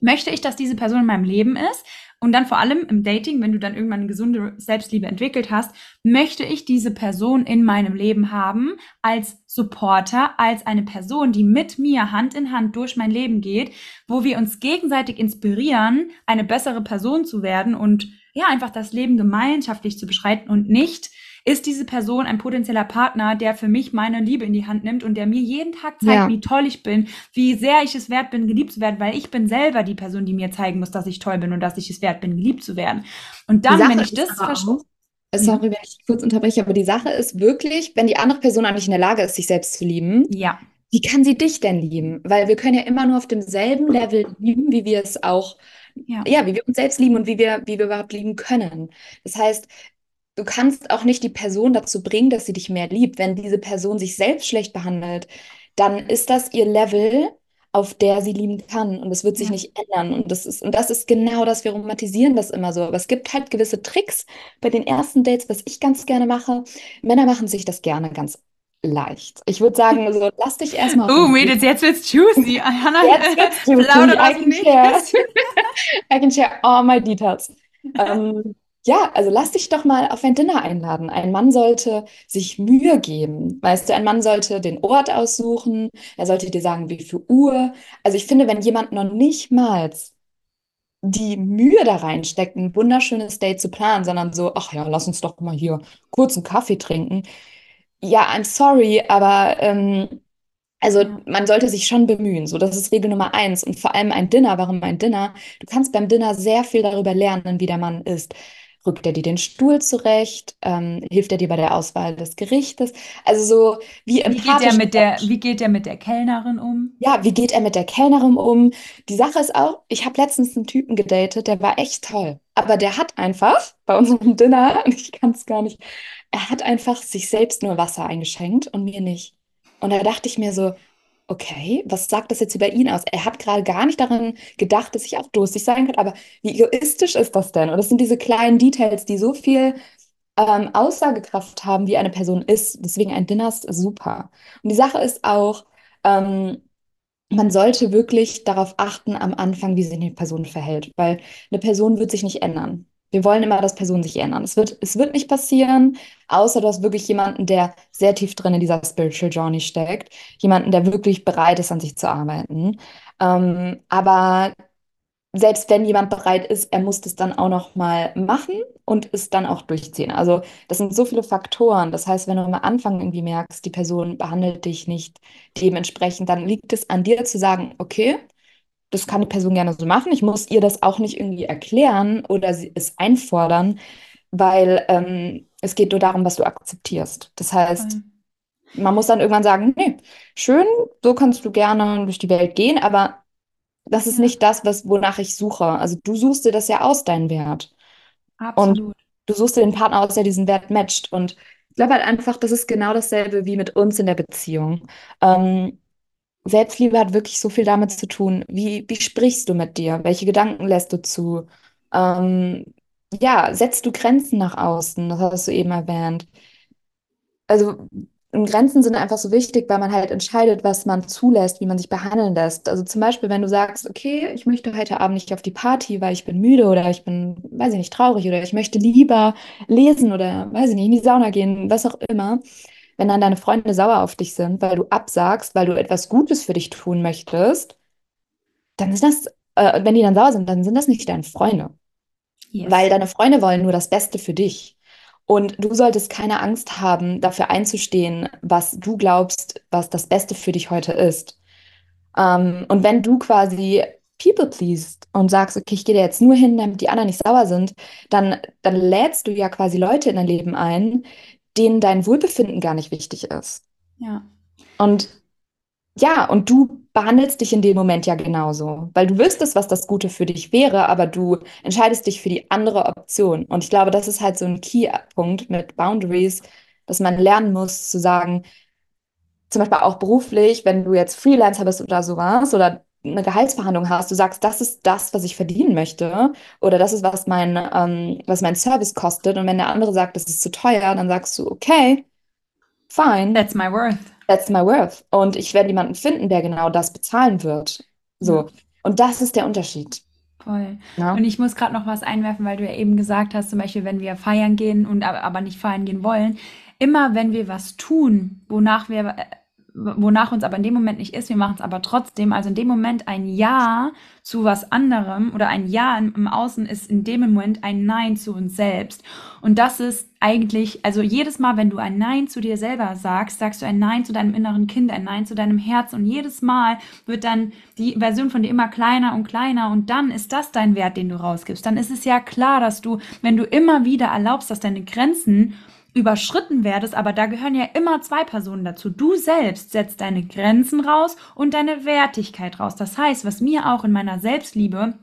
Möchte ich, dass diese Person in meinem Leben ist? Und dann vor allem im Dating, wenn du dann irgendwann eine gesunde Selbstliebe entwickelt hast, möchte ich diese Person in meinem Leben haben als Supporter, als eine Person, die mit mir Hand in Hand durch mein Leben geht, wo wir uns gegenseitig inspirieren, eine bessere Person zu werden und ja, einfach das Leben gemeinschaftlich zu beschreiten und nicht ist diese Person ein potenzieller Partner, der für mich meine Liebe in die Hand nimmt und der mir jeden Tag zeigt, ja. wie toll ich bin, wie sehr ich es wert bin, geliebt zu werden, weil ich bin selber die Person, die mir zeigen muss, dass ich toll bin und dass ich es wert bin, geliebt zu werden. Und dann, wenn ich das verstehe.
Äh, sorry, wenn ich kurz unterbreche, aber die Sache ist wirklich, wenn die andere Person eigentlich in der Lage ist, sich selbst zu lieben,
ja.
wie kann sie dich denn lieben? Weil wir können ja immer nur auf demselben Level lieben, wie wir es auch, ja, ja wie wir uns selbst lieben und wie wir, wie wir überhaupt lieben können. Das heißt, du kannst auch nicht die Person dazu bringen, dass sie dich mehr liebt. Wenn diese Person sich selbst schlecht behandelt, dann ist das ihr Level, auf der sie lieben kann. Und es wird sich ja. nicht ändern. Und das ist, und das ist genau das, wir romantisieren das immer so. Aber es gibt halt gewisse Tricks bei den ersten Dates, was ich ganz gerne mache. Männer machen sich das gerne ganz leicht. Ich würde sagen, [laughs] so lass dich erstmal.
Oh, Mädels, jetzt wird's juicy. [laughs] Hannah, jetzt wird's [laughs] juicy.
I can, share, I can share all my details. Um, ja, also lass dich doch mal auf ein Dinner einladen. Ein Mann sollte sich Mühe geben. Weißt du, ein Mann sollte den Ort aussuchen. Er sollte dir sagen, wie viel Uhr. Also ich finde, wenn jemand noch nicht mal die Mühe da reinsteckt, ein wunderschönes Date zu planen, sondern so, ach ja, lass uns doch mal hier kurz einen Kaffee trinken. Ja, I'm sorry, aber ähm, also man sollte sich schon bemühen. So, das ist Regel Nummer eins. Und vor allem ein Dinner. Warum ein Dinner? Du kannst beim Dinner sehr viel darüber lernen, wie der Mann ist rückt er dir den Stuhl zurecht, ähm, hilft er dir bei der Auswahl des Gerichtes. Also so wie
wie geht er mit der Wie geht er mit der Kellnerin um?
Ja, wie geht er mit der Kellnerin um? Die Sache ist auch, ich habe letztens einen Typen gedatet, der war echt toll. Aber der hat einfach bei unserem [laughs] Dinner, ich kann es gar nicht, er hat einfach sich selbst nur Wasser eingeschenkt und mir nicht. Und da dachte ich mir so, okay, was sagt das jetzt über ihn aus? Er hat gerade gar nicht daran gedacht, dass ich auch durstig sein kann, aber wie egoistisch ist das denn? Und das sind diese kleinen Details, die so viel ähm, Aussagekraft haben, wie eine Person ist. Deswegen ein Dinner ist super. Und die Sache ist auch, ähm, man sollte wirklich darauf achten am Anfang, wie sich eine Person verhält, weil eine Person wird sich nicht ändern. Wir wollen immer, dass Personen sich ändern. Es wird, es wird nicht passieren, außer du hast wirklich jemanden, der sehr tief drin in dieser Spiritual Journey steckt. Jemanden, der wirklich bereit ist, an sich zu arbeiten. Ähm, aber selbst wenn jemand bereit ist, er muss das dann auch noch mal machen und es dann auch durchziehen. Also das sind so viele Faktoren. Das heißt, wenn du am Anfang irgendwie merkst, die Person behandelt dich nicht dementsprechend, dann liegt es an dir zu sagen, okay, das kann die Person gerne so machen. Ich muss ihr das auch nicht irgendwie erklären oder sie es einfordern, weil ähm, es geht nur darum, was du akzeptierst. Das heißt, man muss dann irgendwann sagen, nee, schön, so kannst du gerne durch die Welt gehen, aber das ist nicht das, was, wonach ich suche. Also du suchst dir das ja aus, deinen Wert. Absolut. Und du suchst dir den Partner aus, der diesen Wert matcht. Und ich glaube halt einfach, das ist genau dasselbe wie mit uns in der Beziehung. Ähm, Selbstliebe hat wirklich so viel damit zu tun. Wie, wie sprichst du mit dir? Welche Gedanken lässt du zu? Ähm, ja, setzt du Grenzen nach außen? Das hast du eben erwähnt. Also und Grenzen sind einfach so wichtig, weil man halt entscheidet, was man zulässt, wie man sich behandeln lässt. Also zum Beispiel, wenn du sagst, okay, ich möchte heute Abend nicht auf die Party, weil ich bin müde oder ich bin, weiß ich nicht, traurig oder ich möchte lieber lesen oder, weiß ich nicht, in die Sauna gehen, was auch immer. Wenn dann deine Freunde sauer auf dich sind, weil du absagst, weil du etwas Gutes für dich tun möchtest, dann ist das, äh, wenn die dann sauer sind, dann sind das nicht deine Freunde. Yes. Weil deine Freunde wollen nur das Beste für dich. Und du solltest keine Angst haben, dafür einzustehen, was du glaubst, was das Beste für dich heute ist. Ähm, und wenn du quasi people pleased und sagst, okay, ich gehe da jetzt nur hin, damit die anderen nicht sauer sind, dann, dann lädst du ja quasi Leute in dein Leben ein, denen dein Wohlbefinden gar nicht wichtig ist.
Ja.
Und ja, und du behandelst dich in dem Moment ja genauso, weil du wüsstest, was das Gute für dich wäre, aber du entscheidest dich für die andere Option. Und ich glaube, das ist halt so ein Key-Punkt mit Boundaries, dass man lernen muss zu sagen, zum Beispiel auch beruflich, wenn du jetzt Freelancer bist oder sowas oder eine Gehaltsverhandlung hast, du sagst, das ist das, was ich verdienen möchte oder das ist, was mein, ähm, was mein Service kostet und wenn der andere sagt, das ist zu teuer, dann sagst du, okay, fine.
That's my worth.
That's my worth. Und ich werde jemanden finden, der genau das bezahlen wird. So. Und das ist der Unterschied.
Voll. Ja? Und ich muss gerade noch was einwerfen, weil du ja eben gesagt hast, zum Beispiel, wenn wir feiern gehen und aber nicht feiern gehen wollen, immer wenn wir was tun, wonach wir äh, wonach uns aber in dem Moment nicht ist, wir machen es aber trotzdem. Also in dem Moment ein Ja zu was anderem oder ein Ja im, im, Außen ist in dem Moment ein Nein zu uns selbst. Und das ist eigentlich, also jedes Mal, wenn du ein Nein zu dir selber sagst, sagst du ein Nein zu deinem inneren Kind, ein Nein zu deinem Herz und jedes Mal wird dann die Version von dir immer kleiner und kleiner und dann ist das dein Wert, den du rausgibst. Dann ist es ja klar, dass du, wenn du immer wieder erlaubst, dass deine Grenzen überschritten werdest, aber da gehören ja immer zwei Personen dazu. Du selbst setzt deine Grenzen raus und deine Wertigkeit raus. Das heißt, was mir auch in meiner Selbstliebe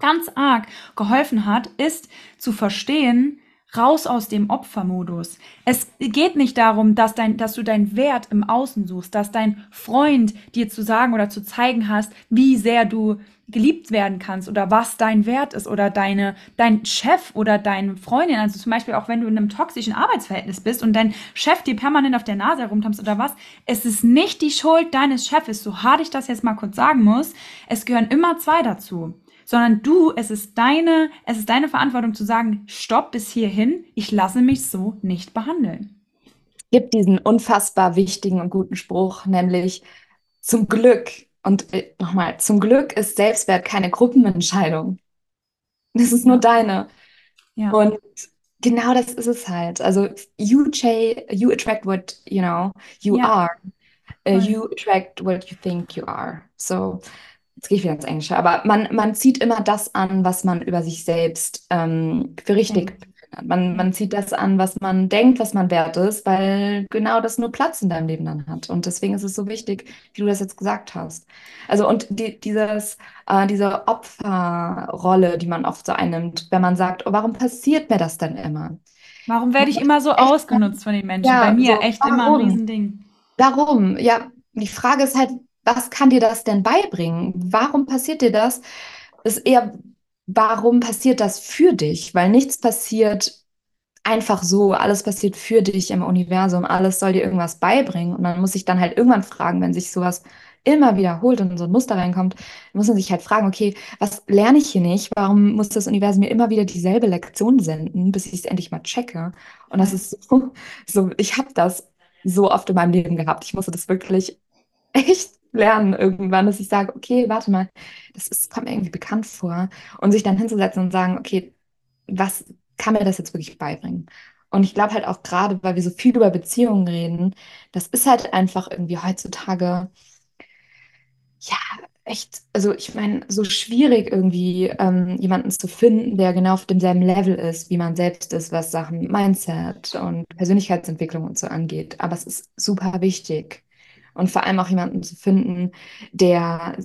ganz arg geholfen hat, ist zu verstehen, raus aus dem Opfermodus. Es geht nicht darum, dass, dein, dass du deinen Wert im Außen suchst, dass dein Freund dir zu sagen oder zu zeigen hast, wie sehr du geliebt werden kannst oder was dein Wert ist oder deine, dein Chef oder deine Freundin. Also zum Beispiel auch wenn du in einem toxischen Arbeitsverhältnis bist und dein Chef dir permanent auf der Nase herumtampst oder was. Es ist nicht die Schuld deines Chefes, so hart ich das jetzt mal kurz sagen muss. Es gehören immer zwei dazu sondern du, es ist deine, es ist deine Verantwortung zu sagen, stopp bis hierhin, ich lasse mich so nicht behandeln.
Es gibt diesen unfassbar wichtigen und guten Spruch, nämlich zum Glück, und äh, nochmal, zum Glück ist Selbstwert keine Gruppenentscheidung. Das ist nur deine. Ja. Und genau das ist es halt. Also you, you attract what you know you ja. are. Uh, you attract what you think you are. So jetzt gehe ich wieder ins Englische, aber man, man zieht immer das an, was man über sich selbst ähm, für richtig befindet. Man, man zieht das an, was man denkt, was man wert ist, weil genau das nur Platz in deinem Leben dann hat. Und deswegen ist es so wichtig, wie du das jetzt gesagt hast. Also und die, dieses, äh, diese Opferrolle, die man oft so einnimmt, wenn man sagt, oh, warum passiert mir das denn immer?
Warum werde ich immer so ausgenutzt von den Menschen? Ja, Bei mir so, echt warum? immer ein Riesending.
Warum? Ja, die Frage ist halt, was kann dir das denn beibringen? Warum passiert dir das? Ist eher, warum passiert das für dich? Weil nichts passiert einfach so, alles passiert für dich im Universum, alles soll dir irgendwas beibringen. Und man muss sich dann halt irgendwann fragen, wenn sich sowas immer wiederholt und so ein Muster reinkommt, muss man sich halt fragen, okay, was lerne ich hier nicht? Warum muss das Universum mir immer wieder dieselbe Lektion senden, bis ich es endlich mal checke? Und das ist so, [laughs] so ich habe das so oft in meinem Leben gehabt. Ich musste das wirklich echt lernen irgendwann, dass ich sage, okay, warte mal, das ist, kommt mir irgendwie bekannt vor. Und sich dann hinzusetzen und sagen, okay, was kann mir das jetzt wirklich beibringen? Und ich glaube halt auch gerade, weil wir so viel über Beziehungen reden, das ist halt einfach irgendwie heutzutage, ja, echt, also ich meine, so schwierig irgendwie ähm, jemanden zu finden, der genau auf demselben Level ist, wie man selbst ist, was Sachen Mindset und Persönlichkeitsentwicklung und so angeht. Aber es ist super wichtig. Und vor allem auch jemanden zu finden, der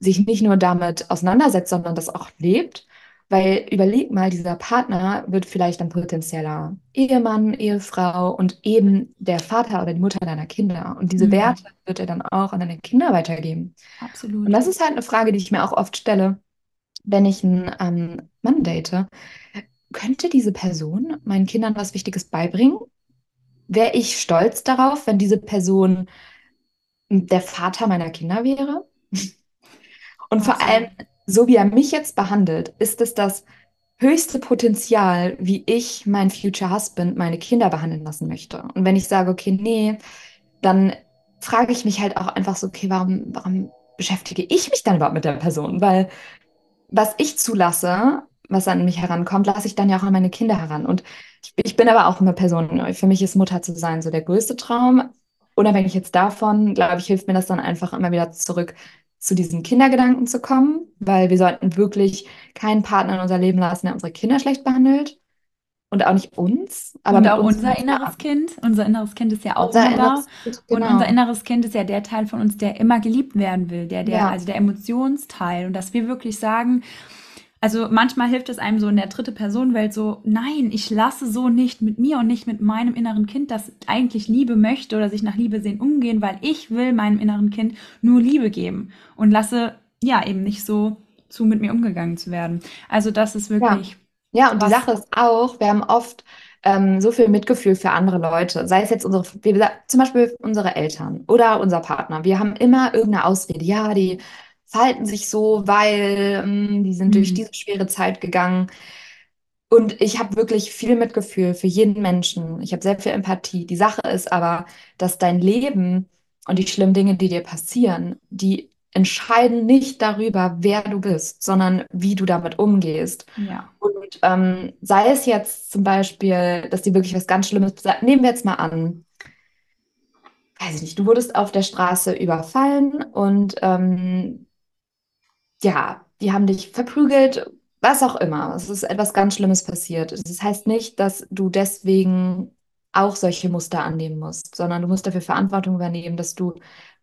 sich nicht nur damit auseinandersetzt, sondern das auch lebt weil überleg mal, dieser Partner wird vielleicht ein potenzieller Ehemann, Ehefrau und eben der Vater oder die Mutter deiner Kinder. Und diese mhm. Werte wird er dann auch an deine Kinder weitergeben. Absolut. Und das ist halt eine Frage, die ich mir auch oft stelle, wenn ich einen ähm, Mann date. Könnte diese Person meinen Kindern was Wichtiges beibringen? Wäre ich stolz darauf, wenn diese Person der Vater meiner Kinder wäre? [laughs] Und vor allem, so wie er mich jetzt behandelt, ist es das höchste Potenzial, wie ich mein Future Husband, meine Kinder behandeln lassen möchte. Und wenn ich sage, okay, nee, dann frage ich mich halt auch einfach so, okay, warum, warum beschäftige ich mich dann überhaupt mit der Person? Weil was ich zulasse, was an mich herankommt, lasse ich dann ja auch an meine Kinder heran. Und ich, ich bin aber auch eine Person, für mich ist Mutter zu sein so der größte Traum. Unabhängig jetzt davon, glaube ich, hilft mir das dann einfach immer wieder zurück, zu diesen Kindergedanken zu kommen, weil wir sollten wirklich keinen Partner in unser Leben lassen, der unsere Kinder schlecht behandelt. Und auch nicht uns,
aber und auch unser inneres Kind. Unser inneres Kind ist ja auch unser da. Kind, genau. Und unser inneres Kind ist ja der Teil von uns, der immer geliebt werden will, der, der, ja. also der Emotionsteil. Und dass wir wirklich sagen, also manchmal hilft es einem so in der dritte Personenwelt so, nein, ich lasse so nicht mit mir und nicht mit meinem inneren Kind, das eigentlich Liebe möchte oder sich nach Liebe sehen umgehen, weil ich will meinem inneren Kind nur Liebe geben und lasse ja eben nicht so zu mit mir umgegangen zu werden. Also das ist wirklich.
Ja, ja und die Sache ist auch, wir haben oft ähm, so viel Mitgefühl für andere Leute, sei es jetzt unsere, wie gesagt, zum Beispiel unsere Eltern oder unser Partner. Wir haben immer irgendeine Ausrede. Ja, die verhalten sich so, weil mh, hm, die sind mhm. durch diese schwere Zeit gegangen. Und ich habe wirklich viel Mitgefühl für jeden Menschen. Ich habe sehr viel Empathie. Die Sache ist aber, dass dein Leben und die schlimmen Dinge, die dir passieren, die entscheiden nicht darüber, wer du bist, sondern wie du damit umgehst. Ja. Und ähm, sei es jetzt zum Beispiel, dass dir wirklich was ganz Schlimmes nehmen wir jetzt mal an, weiß ich nicht, du wurdest auf der Straße überfallen und ähm, ja, die haben dich verprügelt, was auch immer. Es ist etwas ganz Schlimmes passiert. Das heißt nicht, dass du deswegen auch solche Muster annehmen musst, sondern du musst dafür Verantwortung übernehmen, dass du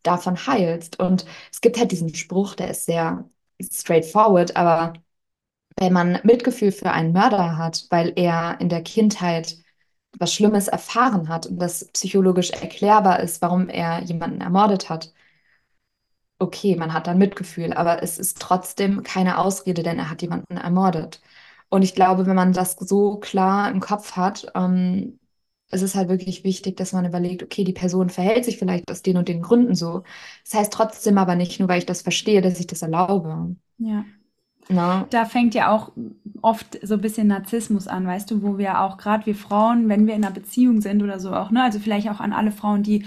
davon heilst. Und es gibt halt diesen Spruch, der ist sehr straightforward, aber wenn man Mitgefühl für einen Mörder hat, weil er in der Kindheit was Schlimmes erfahren hat und das psychologisch erklärbar ist, warum er jemanden ermordet hat, okay, man hat dann Mitgefühl, aber es ist trotzdem keine Ausrede, denn er hat jemanden ermordet. Und ich glaube, wenn man das so klar im Kopf hat, ähm, es ist halt wirklich wichtig, dass man überlegt, okay, die Person verhält sich vielleicht aus den und den Gründen so. Das heißt trotzdem aber nicht, nur weil ich das verstehe, dass ich das erlaube.
Ja. Na? Da fängt ja auch oft so ein bisschen Narzissmus an, weißt du, wo wir auch gerade wir Frauen, wenn wir in einer Beziehung sind oder so auch, ne, also vielleicht auch an alle Frauen, die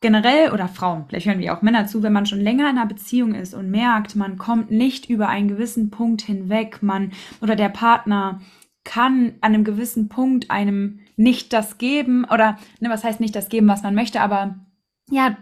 generell oder Frauen, vielleicht hören wir auch Männer zu, wenn man schon länger in einer Beziehung ist und merkt, man kommt nicht über einen gewissen Punkt hinweg, man oder der Partner kann an einem gewissen Punkt einem nicht das geben oder ne, was heißt nicht das geben, was man möchte, aber ja,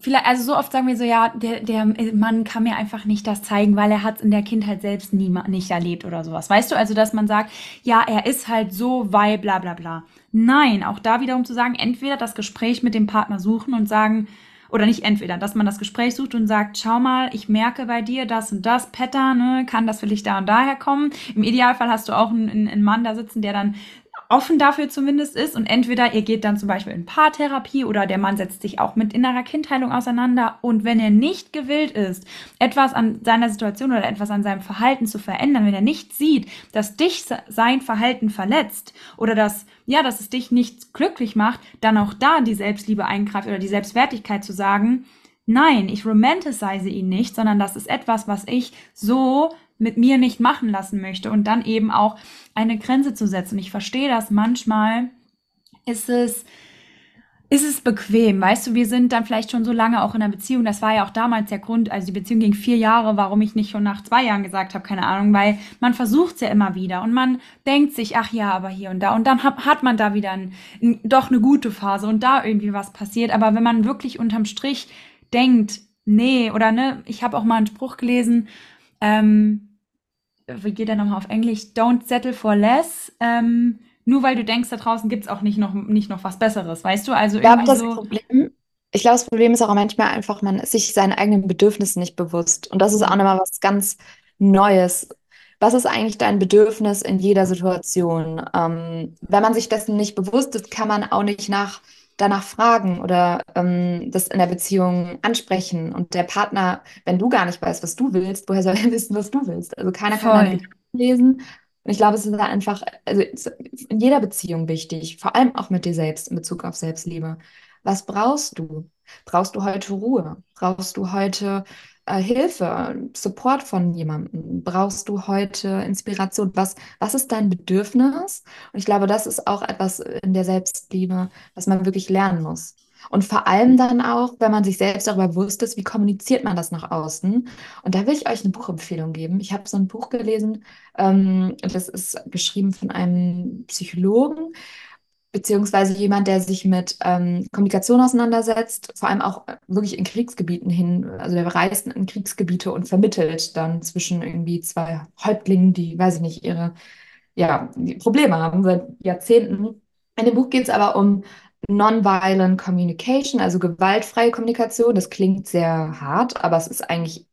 vielleicht, also so oft sagen wir so, ja, der, der Mann kann mir einfach nicht das zeigen, weil er hat es in der Kindheit selbst nie, nicht erlebt oder sowas. Weißt du, also dass man sagt, ja, er ist halt so, weil bla bla bla. Nein, auch da wiederum zu sagen, entweder das Gespräch mit dem Partner suchen und sagen, oder nicht entweder, dass man das Gespräch sucht und sagt, schau mal, ich merke bei dir das und das, Pattern, ne, kann das vielleicht da und daher kommen. Im Idealfall hast du auch einen, einen Mann da sitzen, der dann offen dafür zumindest ist. Und entweder ihr geht dann zum Beispiel in Paartherapie oder der Mann setzt sich auch mit innerer Kindheilung auseinander. Und wenn er nicht gewillt ist, etwas an seiner Situation oder etwas an seinem Verhalten zu verändern, wenn er nicht sieht, dass dich sein Verhalten verletzt oder dass, ja, dass es dich nicht glücklich macht, dann auch da die Selbstliebe eingreift oder die Selbstwertigkeit zu sagen, Nein, ich romanticize ihn nicht, sondern das ist etwas, was ich so mit mir nicht machen lassen möchte und dann eben auch eine Grenze zu setzen. Ich verstehe das. Manchmal ist es ist es bequem, weißt du, wir sind dann vielleicht schon so lange auch in einer Beziehung, das war ja auch damals der Grund, also die Beziehung ging vier Jahre, warum ich nicht schon nach zwei Jahren gesagt habe, keine Ahnung, weil man versucht es ja immer wieder und man denkt sich, ach ja, aber hier und da. Und dann hat, hat man da wieder ein, ein, doch eine gute Phase und da irgendwie was passiert, aber wenn man wirklich unterm Strich denkt, nee, oder ne, ich habe auch mal einen Spruch gelesen, ähm, wie geht der nochmal auf Englisch? Don't settle for less. Ähm, nur weil du denkst, da draußen gibt es auch nicht noch, nicht noch was Besseres, weißt du? Also
Ich glaube, das
so,
Problem, ich glaube, das Problem ist auch manchmal einfach, man ist sich seinen eigenen Bedürfnissen nicht bewusst. Und das ist auch nochmal was ganz Neues. Was ist eigentlich dein Bedürfnis in jeder Situation? Ähm, wenn man sich dessen nicht bewusst ist, kann man auch nicht nach, danach fragen oder ähm, das in der Beziehung ansprechen. Und der Partner, wenn du gar nicht weißt, was du willst, woher soll er [laughs] wissen, was du willst? Also keiner kann deine
voll.
Lesen. Und ich glaube, es ist einfach, also es ist in jeder Beziehung wichtig, vor allem auch mit dir selbst in Bezug auf Selbstliebe. Was brauchst du? Brauchst du heute Ruhe? Brauchst du heute äh, Hilfe, Support von jemandem? Brauchst du heute Inspiration? Was, was ist dein Bedürfnis? Und ich glaube, das ist auch etwas in der Selbstliebe, was man wirklich lernen muss. Und vor allem dann auch, wenn man sich selbst darüber bewusst ist, wie kommuniziert man das nach außen? Und da will ich euch eine Buchempfehlung geben. Ich habe so ein Buch gelesen, ähm, das ist geschrieben von einem Psychologen, beziehungsweise jemand, der sich mit ähm, Kommunikation auseinandersetzt, vor allem auch äh, wirklich in Kriegsgebieten hin, also der reist in Kriegsgebiete und vermittelt dann zwischen irgendwie zwei Häuptlingen, die, weiß ich nicht, ihre ja, Probleme haben seit Jahrzehnten. In dem Buch geht es aber um Nonviolent Communication, also gewaltfreie Kommunikation. Das klingt sehr hart, aber es ist eigentlich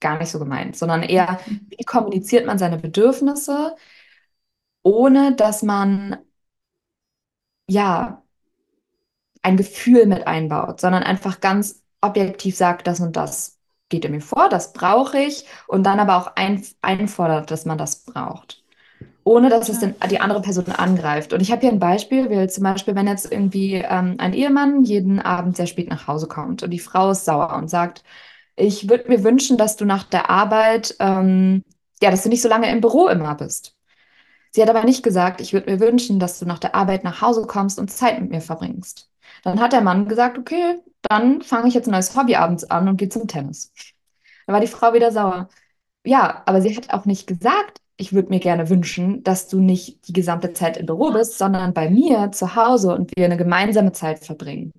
gar nicht so gemeint, sondern eher, wie kommuniziert man seine Bedürfnisse, ohne dass man ja ein Gefühl mit einbaut, sondern einfach ganz objektiv sagt, das und das geht in mir vor, das brauche ich und dann aber auch ein, einfordert, dass man das braucht, ohne dass es den, die andere Person angreift. Und ich habe hier ein Beispiel, wie zum Beispiel, wenn jetzt irgendwie ähm, ein Ehemann jeden Abend sehr spät nach Hause kommt und die Frau ist sauer und sagt, ich würde mir wünschen, dass du nach der Arbeit, ähm, ja, dass du nicht so lange im Büro immer bist. Sie hat aber nicht gesagt, ich würde mir wünschen, dass du nach der Arbeit nach Hause kommst und Zeit mit mir verbringst. Dann hat der Mann gesagt, okay, dann fange ich jetzt ein neues Hobby abends an und gehe zum Tennis. Dann war die Frau wieder sauer. Ja, aber sie hat auch nicht gesagt, ich würde mir gerne wünschen, dass du nicht die gesamte Zeit im Büro bist, sondern bei mir zu Hause und wir eine gemeinsame Zeit verbringen.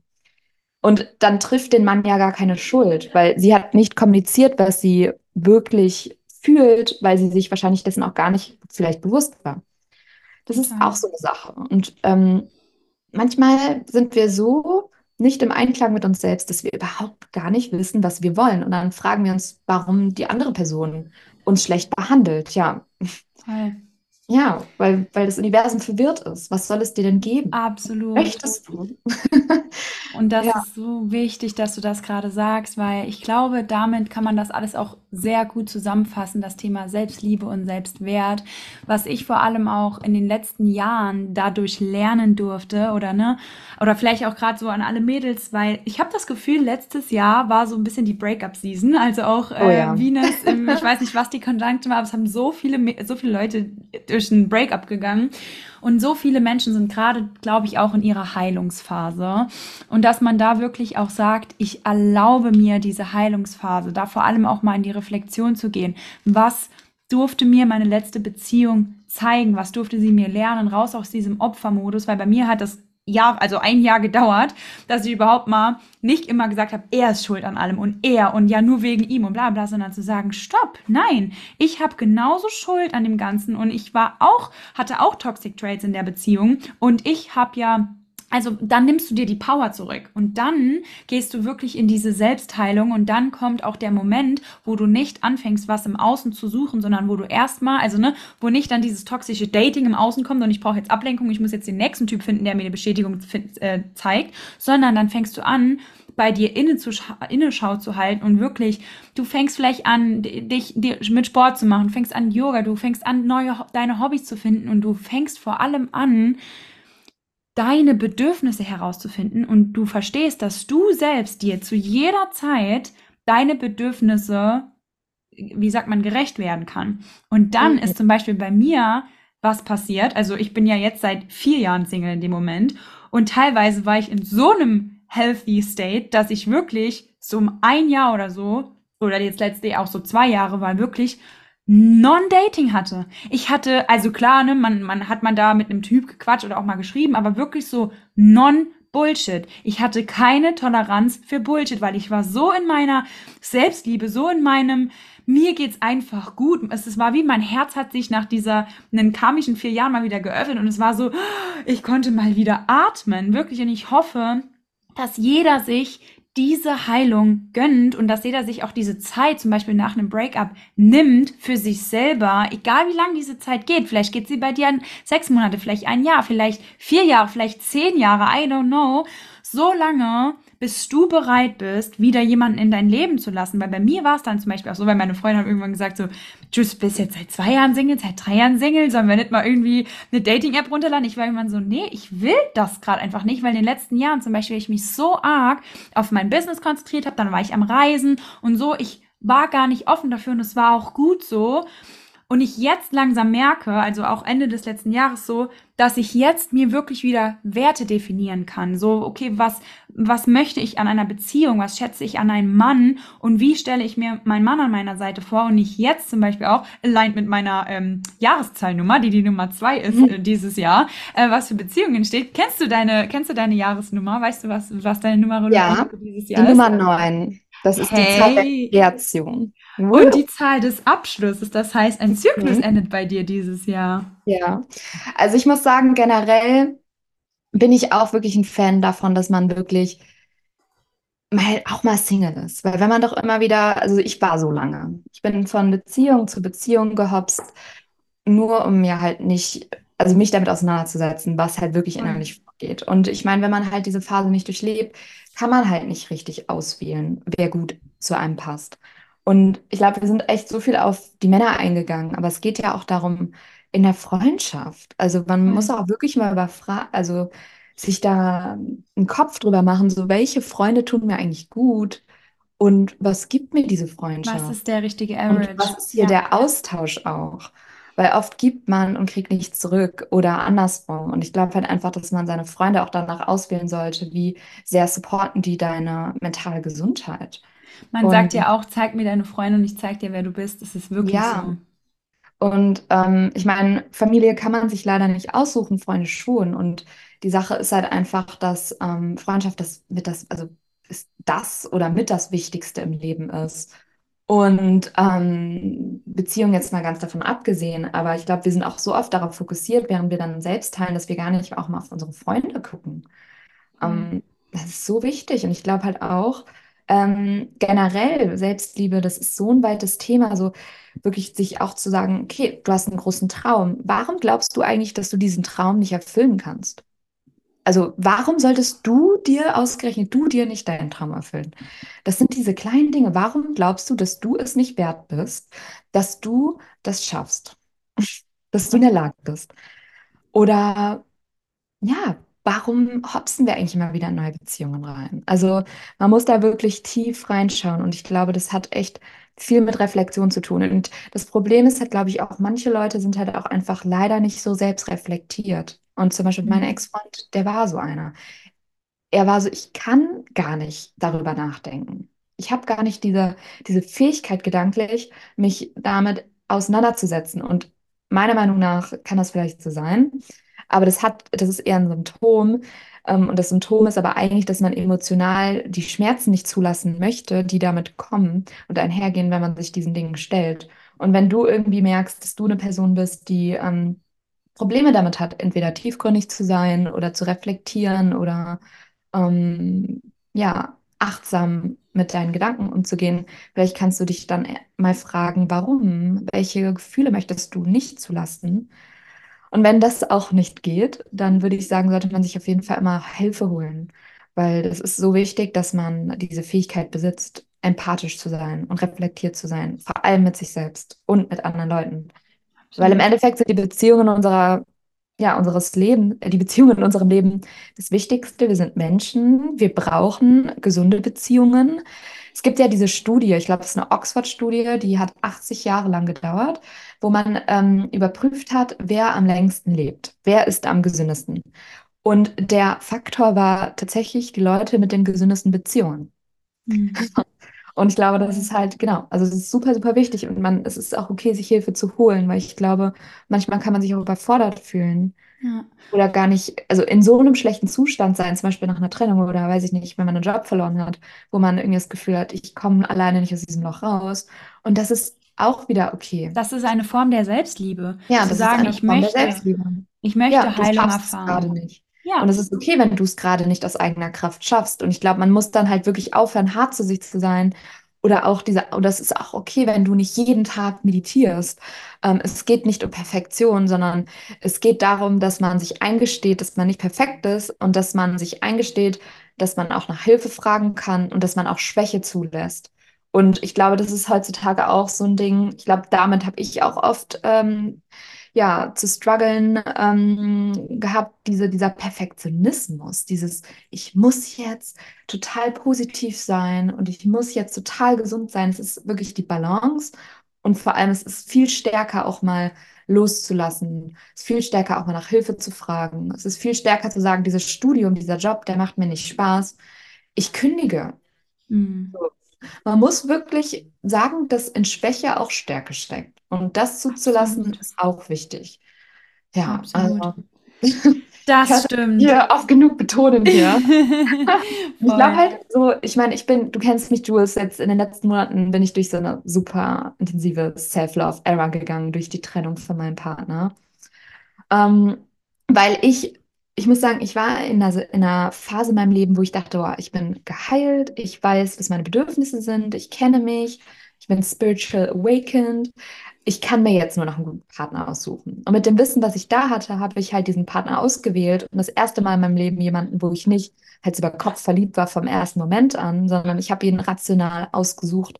Und dann trifft den Mann ja gar keine Schuld, weil sie hat nicht kommuniziert, was sie wirklich fühlt, weil sie sich wahrscheinlich dessen auch gar nicht vielleicht bewusst war. Das ist auch so eine Sache. Und ähm, manchmal sind wir so nicht im Einklang mit uns selbst, dass wir überhaupt gar nicht wissen, was wir wollen. Und dann fragen wir uns, warum die andere Person uns schlecht behandelt. Ja,
Voll.
ja, weil, weil das Universum verwirrt ist. Was soll es dir denn geben?
Absolut.
Möchtest du?
Und das
Ja,
ist so wichtig, dass du das gerade sagst, weil ich glaube, damit kann man das alles auch sehr gut zusammenfassen, das Thema Selbstliebe und Selbstwert, was ich vor allem auch in den letzten Jahren dadurch lernen durfte oder ne, oder vielleicht auch gerade so an alle Mädels, weil ich habe das Gefühl, letztes Jahr war so ein bisschen die Breakup-Season, also auch
oh
äh,
ja.
Venus, im, [laughs] ich weiß nicht, was die Konjunktion war, aber es haben so viele, so viele Leute durch ein Breakup gegangen und so viele Menschen sind gerade, glaube ich, auch in ihrer Heilungsphase. Und dass man da wirklich auch sagt, ich erlaube mir diese Heilungsphase, da vor allem auch mal in die Reflexion zu gehen. Was durfte mir meine letzte Beziehung zeigen? Was durfte sie mir lernen? Raus aus diesem Opfermodus, weil bei mir hat das Jahr, also ein Jahr gedauert, dass ich überhaupt mal nicht immer gesagt habe, er ist schuld an allem und er und ja nur wegen ihm und bla bla, sondern zu sagen, stopp, nein, ich habe genauso Schuld an dem Ganzen und ich war auch, hatte auch Toxic Traits in der Beziehung und ich habe ja also dann nimmst du dir die Power zurück und dann gehst du wirklich in diese Selbstheilung und dann kommt auch der Moment, wo du nicht anfängst, was im Außen zu suchen, sondern wo du erstmal, also ne, wo nicht dann dieses toxische Dating im Außen kommt und ich brauche jetzt Ablenkung, ich muss jetzt den nächsten Typ finden, der mir eine Bestätigung äh, zeigt, sondern dann fängst du an, bei dir inne zu Innenschau zu halten und wirklich, du fängst vielleicht an, dich, dich mit Sport zu machen, fängst an Yoga, du fängst an, neue deine Hobbys zu finden und du fängst vor allem an, deine Bedürfnisse herauszufinden und du verstehst, dass du selbst dir zu jeder Zeit deine Bedürfnisse, wie sagt man, gerecht werden kann. Und dann ist zum Beispiel bei mir was passiert. Also ich bin ja jetzt seit vier Jahren Single in dem Moment. Und teilweise war ich in so einem healthy state, dass ich wirklich so um ein Jahr oder so, oder jetzt letztlich auch so zwei Jahre, war wirklich Non-Dating hatte. Ich hatte, also klar, ne, man, man hat man da mit einem Typ gequatscht oder auch mal geschrieben, aber wirklich so Non-Bullshit. Ich hatte keine Toleranz für Bullshit, weil ich war so in meiner Selbstliebe, so in meinem, mir geht's einfach gut. Es, war wie mein Herz hat sich nach dieser einen karmischen vier Jahren mal wieder geöffnet und es war so, ich konnte mal wieder atmen, wirklich. Und ich hoffe, dass jeder sich diese Heilung gönnt und dass jeder sich auch diese Zeit, zum Beispiel nach einem Breakup, nimmt für sich selber, egal wie lang diese Zeit geht. Vielleicht geht sie bei dir an sechs Monate, vielleicht ein Jahr, vielleicht vier Jahre, vielleicht zehn Jahre, I don't know. So lange, bis du bereit bist, wieder jemanden in dein Leben zu lassen. Weil bei mir war es dann zum Beispiel auch so, weil meine Freundin hat irgendwann gesagt so, du bist jetzt seit zwei Jahren Single, seit drei Jahren Single, sollen wir nicht mal irgendwie eine Dating-App runterladen? Ich war irgendwann so, nee, ich will das gerade einfach nicht, weil in den letzten Jahren zum Beispiel ich mich so arg auf mein Business konzentriert habe, dann war ich am Reisen und so, ich war gar nicht offen dafür und es war auch gut so. Und ich jetzt langsam merke, also auch Ende des letzten Jahres so, dass ich jetzt mir wirklich wieder Werte definieren kann. So, okay, was, was möchte ich an einer Beziehung? Was schätze ich an einem Mann? Und wie stelle ich mir meinen Mann an meiner Seite vor? Und ich jetzt zum Beispiel auch, allein mit meiner ähm, Jahreszahlnummer, die die Nummer zwei ist mhm. äh, dieses Jahr, äh, was für Beziehungen steht. Kennst du deine, kennst du deine Jahresnummer? Weißt du, was, was deine Nummer
ja, dieses Jahr die ist? Nummer neun. Das ist hey. die Zahl der Kreation.
Und die Zahl des Abschlusses, das heißt, ein Zyklus mhm. endet bei dir dieses Jahr.
Ja, also ich muss sagen, generell bin ich auch wirklich ein Fan davon, dass man wirklich mal auch mal Single ist. Weil wenn man doch immer wieder, also ich war so lange, ich bin von Beziehung zu Beziehung gehopst, nur um mir halt nicht, also mich damit auseinanderzusetzen, was halt wirklich innerlich vorgeht. Und ich meine, wenn man halt diese Phase nicht durchlebt, kann man halt nicht richtig auswählen, wer gut zu einem passt. Und ich glaube, wir sind echt so viel auf die Männer eingegangen, aber es geht ja auch darum, in der Freundschaft. Also man mhm. muss auch wirklich mal überfragen, also sich da einen Kopf drüber machen, so welche Freunde tun mir eigentlich gut und was gibt mir diese Freundschaft?
Was ist der richtige Average?
Und was ist hier ja. der Austausch auch? Weil oft gibt man und kriegt nichts zurück oder andersrum. Und ich glaube halt einfach, dass man seine Freunde auch danach auswählen sollte, wie sehr supporten die deine mentale Gesundheit.
Man und, sagt ja auch, zeig mir deine Freunde und ich zeig dir, wer du bist. Das ist wirklich ja. so.
Und ähm, ich meine, Familie kann man sich leider nicht aussuchen, Freunde schon. Und die Sache ist halt einfach, dass ähm, Freundschaft das mit das, also ist das oder mit das Wichtigste im Leben ist. Und ähm, Beziehung jetzt mal ganz davon abgesehen, aber ich glaube, wir sind auch so oft darauf fokussiert, während wir dann selbst teilen, dass wir gar nicht auch mal auf unsere Freunde gucken. Ähm, mhm. das ist so wichtig. Und ich glaube halt auch, ähm, generell Selbstliebe, das ist so ein weites Thema, so wirklich sich auch zu sagen, okay, du hast einen großen Traum. Warum glaubst du eigentlich, dass du diesen Traum nicht erfüllen kannst? Also warum solltest du dir ausgerechnet, du dir nicht deinen Traum erfüllen? Das sind diese kleinen Dinge. Warum glaubst du, dass du es nicht wert bist, dass du das schaffst, [laughs] dass du in der Lage bist? Oder ja, warum hopsen wir eigentlich immer wieder in neue Beziehungen rein? Also man muss da wirklich tief reinschauen und ich glaube, das hat echt viel mit Reflexion zu tun. Und das Problem ist halt, glaube ich, auch manche Leute sind halt auch einfach leider nicht so selbstreflektiert. Und zum Beispiel mein mhm. Ex-Freund, der war so einer. Er war so, ich kann gar nicht darüber nachdenken. Ich habe gar nicht diese, diese Fähigkeit gedanklich, mich damit auseinanderzusetzen. Und meiner Meinung nach kann das vielleicht so sein. Aber das hat, das ist eher ein Symptom. Ähm, und das Symptom ist aber eigentlich, dass man emotional die Schmerzen nicht zulassen möchte, die damit kommen und einhergehen, wenn man sich diesen Dingen stellt. Und wenn du irgendwie merkst, dass du eine Person bist, die ähm, Probleme damit hat, entweder tiefgründig zu sein oder zu reflektieren oder ähm, ja, achtsam mit deinen Gedanken umzugehen. Vielleicht kannst du dich dann mal fragen, warum? Welche Gefühle möchtest du nicht zulassen? Und wenn das auch nicht geht, dann würde ich sagen, sollte man sich auf jeden Fall immer Hilfe holen, weil es ist so wichtig, dass man diese Fähigkeit besitzt, empathisch zu sein und reflektiert zu sein, vor allem mit sich selbst und mit anderen Leuten. Weil im Endeffekt sind die Beziehungen unserer, ja, unseres Lebens, äh, die Beziehungen in unserem Leben das Wichtigste. Wir sind Menschen, wir brauchen gesunde Beziehungen. Es gibt ja diese Studie, ich glaube, es ist eine Oxford-Studie, die hat 80 Jahre lang gedauert, wo man ähm, überprüft hat, wer am längsten lebt, wer ist am gesündesten. Und der Faktor war tatsächlich die Leute mit den gesündesten Beziehungen. Mhm. [laughs] Und ich glaube, das ist halt, genau, also es ist super, super wichtig und man, es ist auch okay, sich Hilfe zu holen, weil ich glaube, manchmal kann man sich auch überfordert fühlen. Ja. Oder gar nicht, also in so einem schlechten Zustand sein, zum Beispiel nach einer Trennung oder weiß ich nicht, wenn man einen Job verloren hat, wo man irgendwie das Gefühl hat, ich komme alleine nicht aus diesem Loch raus. Und das ist auch wieder okay.
Das ist eine Form der Selbstliebe.
Ja, zu das sagen, ist eine Form ich möchte, der Selbstliebe.
Ich möchte ja, Heilung erfahren.
gerade nicht. Ja. Und es ist okay, wenn du es gerade nicht aus eigener Kraft schaffst. Und ich glaube, man muss dann halt wirklich aufhören, hart zu sich zu sein. Oder auch dieser, oder es ist auch okay, wenn du nicht jeden Tag meditierst. Ähm, es geht nicht um Perfektion, sondern es geht darum, dass man sich eingesteht, dass man nicht perfekt ist und dass man sich eingesteht, dass man auch nach Hilfe fragen kann und dass man auch Schwäche zulässt. Und ich glaube, das ist heutzutage auch so ein Ding. Ich glaube, damit habe ich auch oft ähm, ja, zu strugglen ähm, gehabt, diese, dieser Perfektionismus, dieses, ich muss jetzt total positiv sein und ich muss jetzt total gesund sein. Es ist wirklich die Balance und vor allem es ist viel stärker auch mal loszulassen. Es ist viel stärker auch mal nach Hilfe zu fragen. Es ist viel stärker zu sagen, dieses Studium, dieser Job, der macht mir nicht Spaß. Ich kündige. Mhm. So. Man muss wirklich sagen, dass in Schwäche auch Stärke steckt. Und das zuzulassen Absolut. ist auch wichtig. Ja, Absolut. also. [laughs]
Das stimmt.
Hier oft genug betonen hier. [laughs] ich glaube halt so, ich meine, ich bin, du kennst mich, Jules, jetzt in den letzten Monaten bin ich durch so eine super intensive Self-Love-Era gegangen, durch die Trennung von meinem Partner. Ähm, weil ich, ich muss sagen, ich war in einer, in einer Phase in meinem Leben, wo ich dachte, oh, ich bin geheilt, ich weiß, was meine Bedürfnisse sind, ich kenne mich, ich bin spiritual awakened ich kann mir jetzt nur noch einen guten Partner aussuchen. Und mit dem Wissen, was ich da hatte, habe ich halt diesen Partner ausgewählt und das erste Mal in meinem Leben jemanden, wo ich nicht halt über Kopf verliebt war vom ersten Moment an, sondern ich habe ihn rational ausgesucht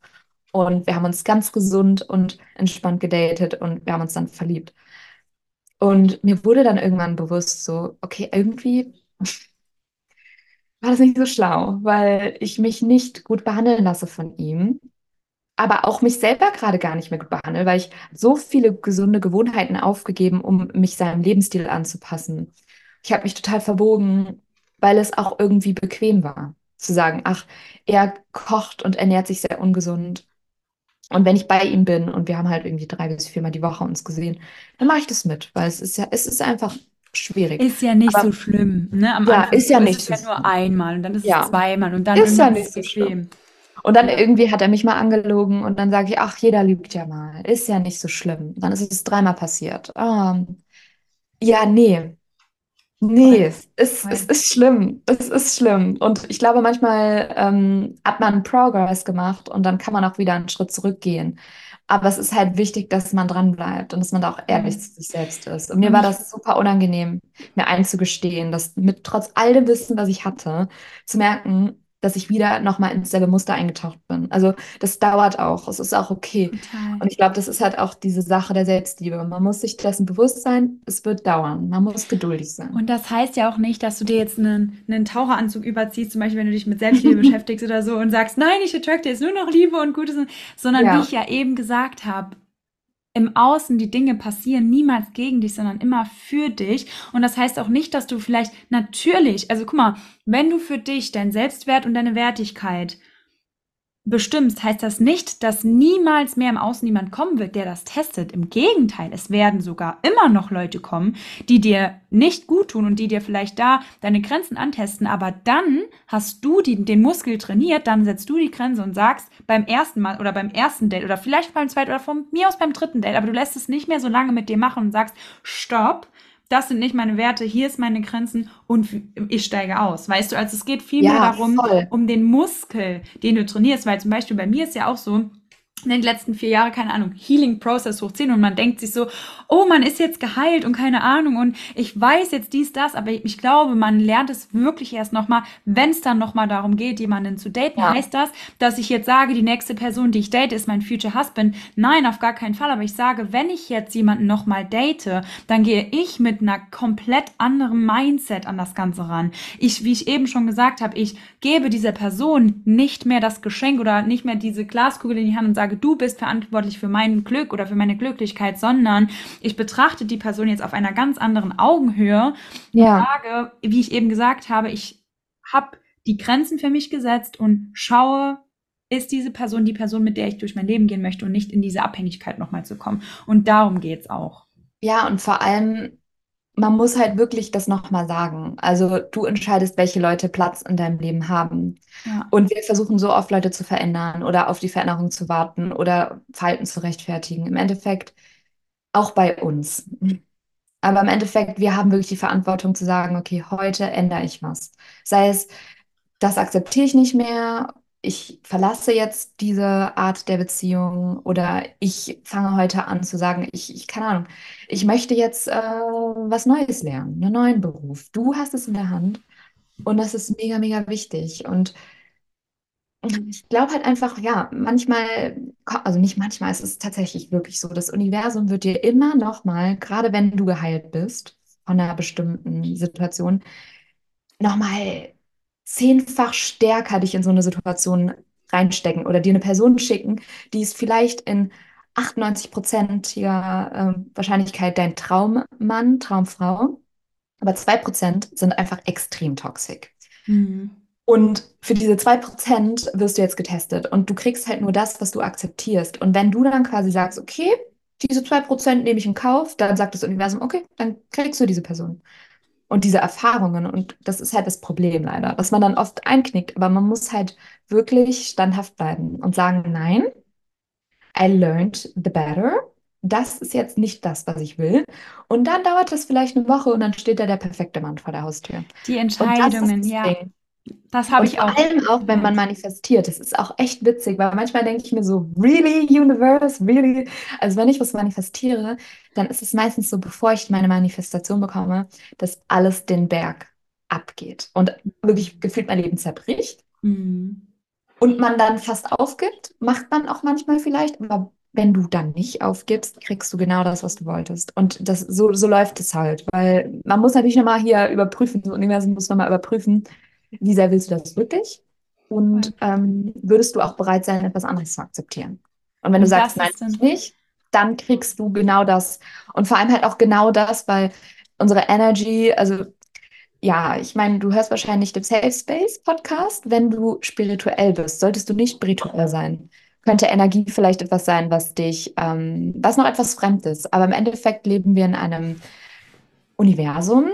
und wir haben uns ganz gesund und entspannt gedatet und wir haben uns dann verliebt. Und mir wurde dann irgendwann bewusst so, okay, irgendwie war das nicht so schlau, weil ich mich nicht gut behandeln lasse von ihm aber auch mich selber gerade gar nicht mehr gut behandle, weil ich so viele gesunde Gewohnheiten aufgegeben, um mich seinem Lebensstil anzupassen. Ich habe mich total verbogen, weil es auch irgendwie bequem war, zu sagen, ach, er kocht und ernährt sich sehr ungesund. Und wenn ich bei ihm bin und wir haben halt irgendwie drei bis viermal die Woche uns gesehen, dann mache ich das mit, weil es ist ja, es ist einfach schwierig.
Ist ja nicht Aber, so schlimm, ne?
Am ja, Anfang ist ja nicht
ist
so
es ja nur einmal und dann ist ja. es zweimal und dann
ist ja nicht so schlimm. Und dann irgendwie hat er mich mal angelogen und dann sage ich, ach, jeder lügt ja mal. Ist ja nicht so schlimm. Dann ist es dreimal passiert. Ähm, ja, nee. Nee, es ist, es ist schlimm. Es ist schlimm. Und ich glaube, manchmal ähm, hat man Progress gemacht und dann kann man auch wieder einen Schritt zurückgehen. Aber es ist halt wichtig, dass man dran bleibt und dass man da auch ehrlich zu sich selbst ist. Und mir war das super unangenehm, mir einzugestehen, dass mit trotz all dem Wissen, was ich hatte, zu merken, dass ich wieder nochmal ins selbe Muster eingetaucht bin. Also das dauert auch, es ist auch okay. Total. Und ich glaube, das ist halt auch diese Sache der Selbstliebe. Man muss sich dessen bewusst sein, es wird dauern. Man muss geduldig sein.
Und das heißt ja auch nicht, dass du dir jetzt einen, einen Taucheranzug überziehst, zum Beispiel, wenn du dich mit Selbstliebe [laughs] beschäftigst oder so und sagst, nein, ich attracte jetzt nur noch Liebe und Gutes, sondern ja. wie ich ja eben gesagt habe, im Außen die Dinge passieren niemals gegen dich, sondern immer für dich. Und das heißt auch nicht, dass du vielleicht natürlich, also guck mal, wenn du für dich dein Selbstwert und deine Wertigkeit bestimmst, heißt das nicht, dass niemals mehr im Außen jemand kommen wird, der das testet. Im Gegenteil, es werden sogar immer noch Leute kommen, die dir nicht gut tun und die dir vielleicht da deine Grenzen antesten. Aber dann hast du die, den Muskel trainiert, dann setzt du die Grenze und sagst beim ersten Mal oder beim ersten Date oder vielleicht beim zweiten oder von mir aus beim dritten Date, aber du lässt es nicht mehr so lange mit dir machen und sagst, stopp, das sind nicht meine Werte, hier ist meine Grenzen und ich steige aus. Weißt du, also es geht vielmehr ja, darum, voll. um den Muskel, den du trainierst, weil zum Beispiel bei mir ist ja auch so, in den letzten vier Jahren, keine Ahnung, Healing Process hochziehen und man denkt sich so, oh, man ist jetzt geheilt und keine Ahnung und ich weiß jetzt dies, das, aber ich, glaube, man lernt es wirklich erst nochmal, wenn es dann nochmal darum geht, jemanden zu daten. Ja. Heißt das, dass ich jetzt sage, die nächste Person, die ich date, ist mein Future Husband? Nein, auf gar keinen Fall, aber ich sage, wenn ich jetzt jemanden nochmal date, dann gehe ich mit einer komplett anderen Mindset an das Ganze ran. Ich, wie ich eben schon gesagt habe, ich gebe dieser Person nicht mehr das Geschenk oder nicht mehr diese Glaskugel in die Hand und sage, sage, du bist verantwortlich für mein Glück oder für meine Glücklichkeit, sondern ich betrachte die Person jetzt auf einer ganz anderen Augenhöhe ja. und sage, wie ich eben gesagt habe, ich habe die Grenzen für mich gesetzt und schaue, ist diese Person die Person, mit der ich durch mein Leben gehen möchte und nicht in diese Abhängigkeit nochmal zu kommen. Und darum geht's auch.
Ja, und vor allem, man muss halt wirklich das nochmal sagen. Also du entscheidest, welche Leute Platz in deinem Leben haben. Ja. Und wir versuchen so oft Leute zu verändern oder auf die Veränderung zu warten oder Verhalten zu rechtfertigen. Im Endeffekt auch bei uns. Aber im Endeffekt, wir haben wirklich die Verantwortung zu sagen, okay, heute ändere ich was. Sei es, das akzeptiere ich nicht mehr ich verlasse jetzt diese Art der Beziehung oder ich fange heute an zu sagen, ich, ich keine Ahnung, ich möchte jetzt äh, was Neues lernen, einen neuen Beruf. Du hast es in der Hand und das ist mega, mega wichtig. Und ich glaube halt einfach, ja, manchmal, also nicht manchmal, es ist tatsächlich wirklich so, das Universum wird dir immer noch mal, gerade wenn du geheilt bist von einer bestimmten Situation, noch mal zehnfach stärker dich in so eine Situation reinstecken oder dir eine Person schicken, die ist vielleicht in 98-prozentiger äh, Wahrscheinlichkeit dein Traummann, Traumfrau, aber 2% sind einfach extrem toxisch. Mhm. Und für diese 2% wirst du jetzt getestet und du kriegst halt nur das, was du akzeptierst. Und wenn du dann quasi sagst, okay, diese 2% nehme ich in Kauf, dann sagt das Universum, okay, dann kriegst du diese Person und diese Erfahrungen. Und das ist halt das Problem leider, dass man dann oft einknickt. Aber man muss halt wirklich standhaft bleiben und sagen, nein, I learned the better. Das ist jetzt nicht das, was ich will. Und dann dauert das vielleicht eine Woche und dann steht da der perfekte Mann vor der Haustür.
Die Entscheidungen, ja. Ding. Das habe ich auch.
Vor allem auch, wenn man manifestiert. Das ist auch echt witzig, weil manchmal denke ich mir so, really, Universe, really? Also wenn ich was manifestiere, dann ist es meistens so, bevor ich meine Manifestation bekomme, dass alles den Berg abgeht und wirklich gefühlt mein Leben zerbricht. Mhm. Und man dann fast aufgibt, macht man auch manchmal vielleicht, aber wenn du dann nicht aufgibst, kriegst du genau das, was du wolltest. Und das, so, so läuft es halt, weil man muss natürlich nochmal hier überprüfen, das Universum muss nochmal überprüfen, wie sehr willst du das wirklich? Und ähm, würdest du auch bereit sein, etwas anderes zu akzeptieren? Und wenn du sagst, nein, nicht, dann kriegst du genau das. Und vor allem halt auch genau das, weil unsere Energy, also ja, ich meine, du hörst wahrscheinlich den Safe Space Podcast, wenn du spirituell bist. Solltest du nicht spirituell sein, könnte Energie vielleicht etwas sein, was dich, ähm, was noch etwas Fremdes. Aber im Endeffekt leben wir in einem Universum,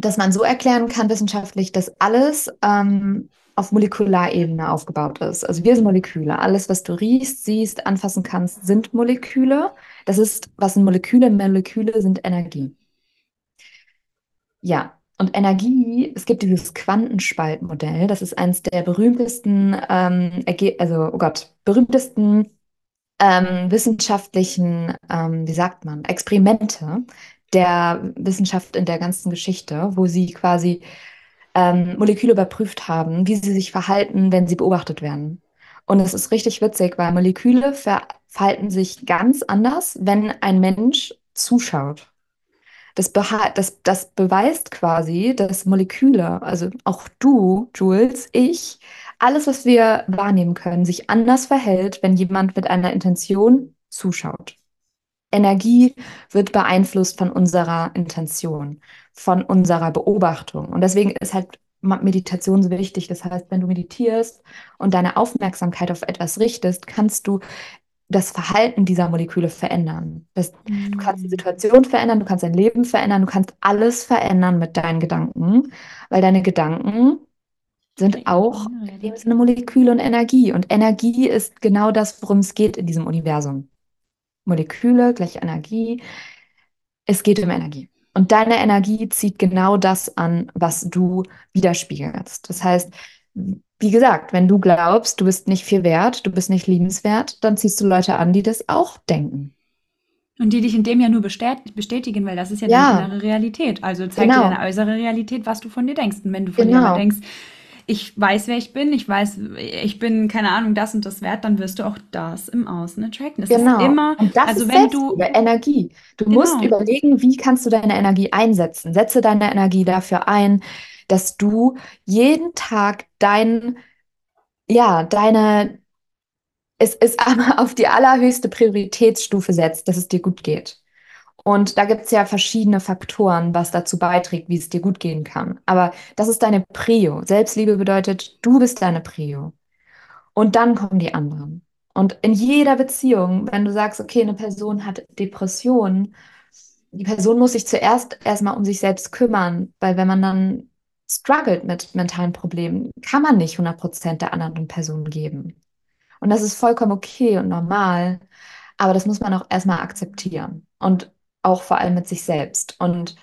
dass man so erklären kann wissenschaftlich, dass alles ähm, auf Molekularebene aufgebaut ist. Also wir sind Moleküle. Alles, was du riechst, siehst, anfassen kannst, sind Moleküle. Das ist, was sind Moleküle? Moleküle sind Energie. Ja, und Energie, es gibt dieses Quantenspaltmodell, das ist eines der berühmtesten, ähm, also, oh Gott, berühmtesten ähm, wissenschaftlichen, ähm, wie sagt man, Experimente, der Wissenschaft in der ganzen Geschichte, wo sie quasi ähm, Moleküle überprüft haben, wie sie sich verhalten, wenn sie beobachtet werden. Und es ist richtig witzig, weil Moleküle ver verhalten sich ganz anders, wenn ein Mensch zuschaut. Das, das, das beweist quasi, dass Moleküle, also auch du, Jules, ich, alles, was wir wahrnehmen können, sich anders verhält, wenn jemand mit einer Intention zuschaut. Energie wird beeinflusst von unserer Intention, von unserer Beobachtung. Und deswegen ist halt Meditation so wichtig. Das heißt, wenn du meditierst und deine Aufmerksamkeit auf etwas richtest, kannst du das Verhalten dieser Moleküle verändern. Das, mhm. Du kannst die Situation verändern, du kannst dein Leben verändern, du kannst alles verändern mit deinen Gedanken, weil deine Gedanken sind auch in dem Sinne Moleküle und Energie. Und Energie ist genau das, worum es geht in diesem Universum. Moleküle gleich Energie. Es geht um Energie. Und deine Energie zieht genau das an, was du widerspiegelst. Das heißt, wie gesagt, wenn du glaubst, du bist nicht viel wert, du bist nicht liebenswert, dann ziehst du Leute an, die das auch denken.
Und die dich in dem ja nur bestätigen, weil das ist ja, ja. deine innere Realität. Also zeigt genau. dir deine äußere Realität, was du von dir denkst. Und wenn du von genau. dir denkst, ich weiß, wer ich bin, ich weiß, ich bin, keine Ahnung, das und das wert, dann wirst du auch das im Außen attracten. Das
genau.
ist immer,
und das also ist wenn du Energie. Du genau. musst überlegen, wie kannst du deine Energie einsetzen. Setze deine Energie dafür ein, dass du jeden Tag dein, ja, deine, es ist [laughs] aber auf die allerhöchste Prioritätsstufe setzt, dass es dir gut geht. Und da gibt es ja verschiedene Faktoren, was dazu beiträgt, wie es dir gut gehen kann. Aber das ist deine Prio. Selbstliebe bedeutet, du bist deine Prio. Und dann kommen die anderen. Und in jeder Beziehung, wenn du sagst, okay, eine Person hat Depressionen, die Person muss sich zuerst erstmal um sich selbst kümmern, weil wenn man dann struggelt mit mentalen Problemen, kann man nicht 100% der anderen Person geben. Und das ist vollkommen okay und normal, aber das muss man auch erstmal akzeptieren und auch vor allem mit sich selbst. Und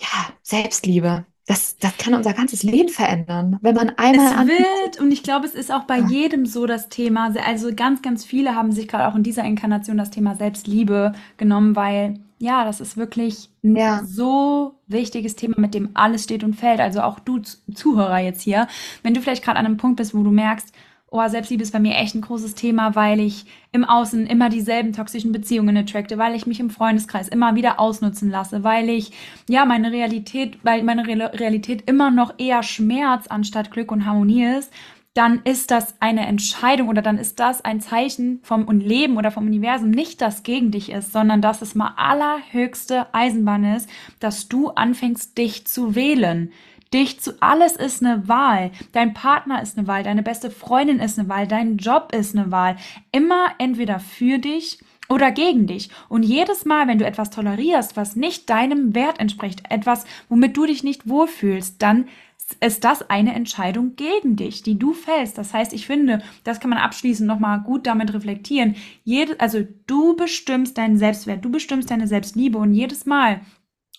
ja, Selbstliebe, das, das kann unser ganzes Leben verändern, wenn man einmal.
Es wird, und ich glaube, es ist auch bei ja. jedem so das Thema. Also ganz, ganz viele haben sich gerade auch in dieser Inkarnation das Thema Selbstliebe genommen, weil ja, das ist wirklich ein ja. so wichtiges Thema, mit dem alles steht und fällt. Also auch du Zuhörer jetzt hier, wenn du vielleicht gerade an einem Punkt bist, wo du merkst, oh, Selbstliebe ist bei mir echt ein großes Thema, weil ich im Außen immer dieselben toxischen Beziehungen attracte, weil ich mich im Freundeskreis immer wieder ausnutzen lasse, weil ich, ja, meine Realität, weil meine Realität immer noch eher Schmerz anstatt Glück und Harmonie ist, dann ist das eine Entscheidung oder dann ist das ein Zeichen vom Leben oder vom Universum, nicht das gegen dich ist, sondern dass es mal allerhöchste Eisenbahn ist, dass du anfängst, dich zu wählen dich zu alles ist eine Wahl. Dein Partner ist eine Wahl, deine beste Freundin ist eine Wahl, dein Job ist eine Wahl. Immer entweder für dich oder gegen dich. Und jedes Mal, wenn du etwas tolerierst, was nicht deinem Wert entspricht, etwas, womit du dich nicht wohlfühlst, dann ist das eine Entscheidung gegen dich, die du fällst. Das heißt, ich finde, das kann man abschließend nochmal gut damit reflektieren. Jede, also du bestimmst deinen Selbstwert, du bestimmst deine Selbstliebe und jedes Mal,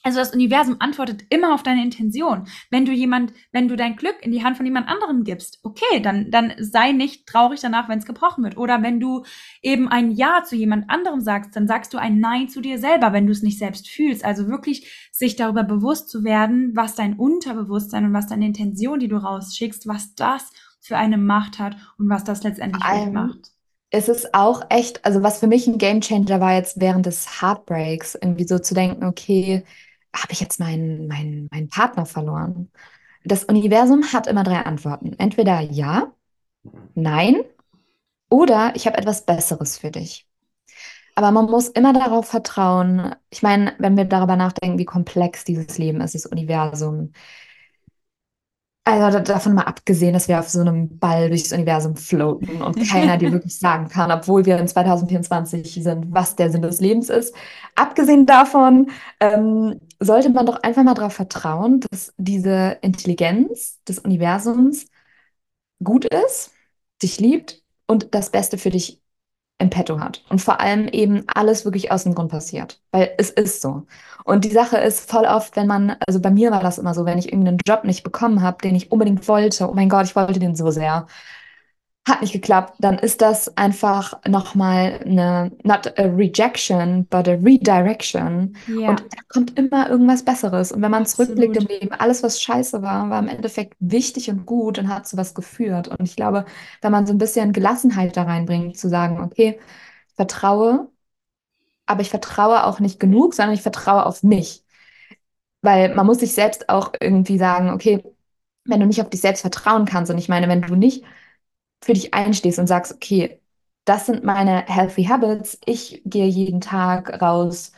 also das Universum antwortet immer auf deine Intention. Wenn du jemand, wenn du dein Glück in die Hand von jemand anderem gibst, okay, dann, dann sei nicht traurig danach, wenn es gebrochen wird. Oder wenn du eben ein Ja zu jemand anderem sagst, dann sagst du ein Nein zu dir selber, wenn du es nicht selbst fühlst. Also wirklich sich darüber bewusst zu werden, was dein Unterbewusstsein und was deine Intention, die du rausschickst, was das für eine Macht hat und was das letztendlich um, macht
es ist auch echt, also was für mich ein Gamechanger war jetzt während des Heartbreaks, irgendwie so zu denken, okay, habe ich jetzt meinen, meinen, meinen Partner verloren? Das Universum hat immer drei Antworten. Entweder ja, nein oder ich habe etwas Besseres für dich. Aber man muss immer darauf vertrauen. Ich meine, wenn wir darüber nachdenken, wie komplex dieses Leben ist, das Universum, also davon mal abgesehen, dass wir auf so einem Ball durchs Universum floaten und keiner dir [laughs] wirklich sagen kann, obwohl wir in 2024 sind, was der Sinn des Lebens ist. Abgesehen davon ähm, sollte man doch einfach mal darauf vertrauen, dass diese Intelligenz des Universums gut ist, dich liebt und das Beste für dich im Petto hat. Und vor allem eben alles wirklich aus dem Grund passiert. Weil es ist so. Und die Sache ist voll oft, wenn man, also bei mir war das immer so, wenn ich irgendeinen Job nicht bekommen habe, den ich unbedingt wollte, oh mein Gott, ich wollte den so sehr, hat nicht geklappt, dann ist das einfach nochmal eine, not a rejection, but a redirection. Ja. Und da kommt immer irgendwas Besseres. Und wenn man Absolut. zurückblickt im Leben, alles, was scheiße war, war im Endeffekt wichtig und gut und hat zu was geführt. Und ich glaube, wenn man so ein bisschen Gelassenheit da reinbringt, zu sagen, okay, ich vertraue, aber ich vertraue auch nicht genug, sondern ich vertraue auf mich. Weil man muss sich selbst auch irgendwie sagen, okay, wenn du nicht auf dich selbst vertrauen kannst, und ich meine, wenn du nicht für dich einstehst und sagst, okay, das sind meine Healthy Habits, ich gehe jeden Tag raus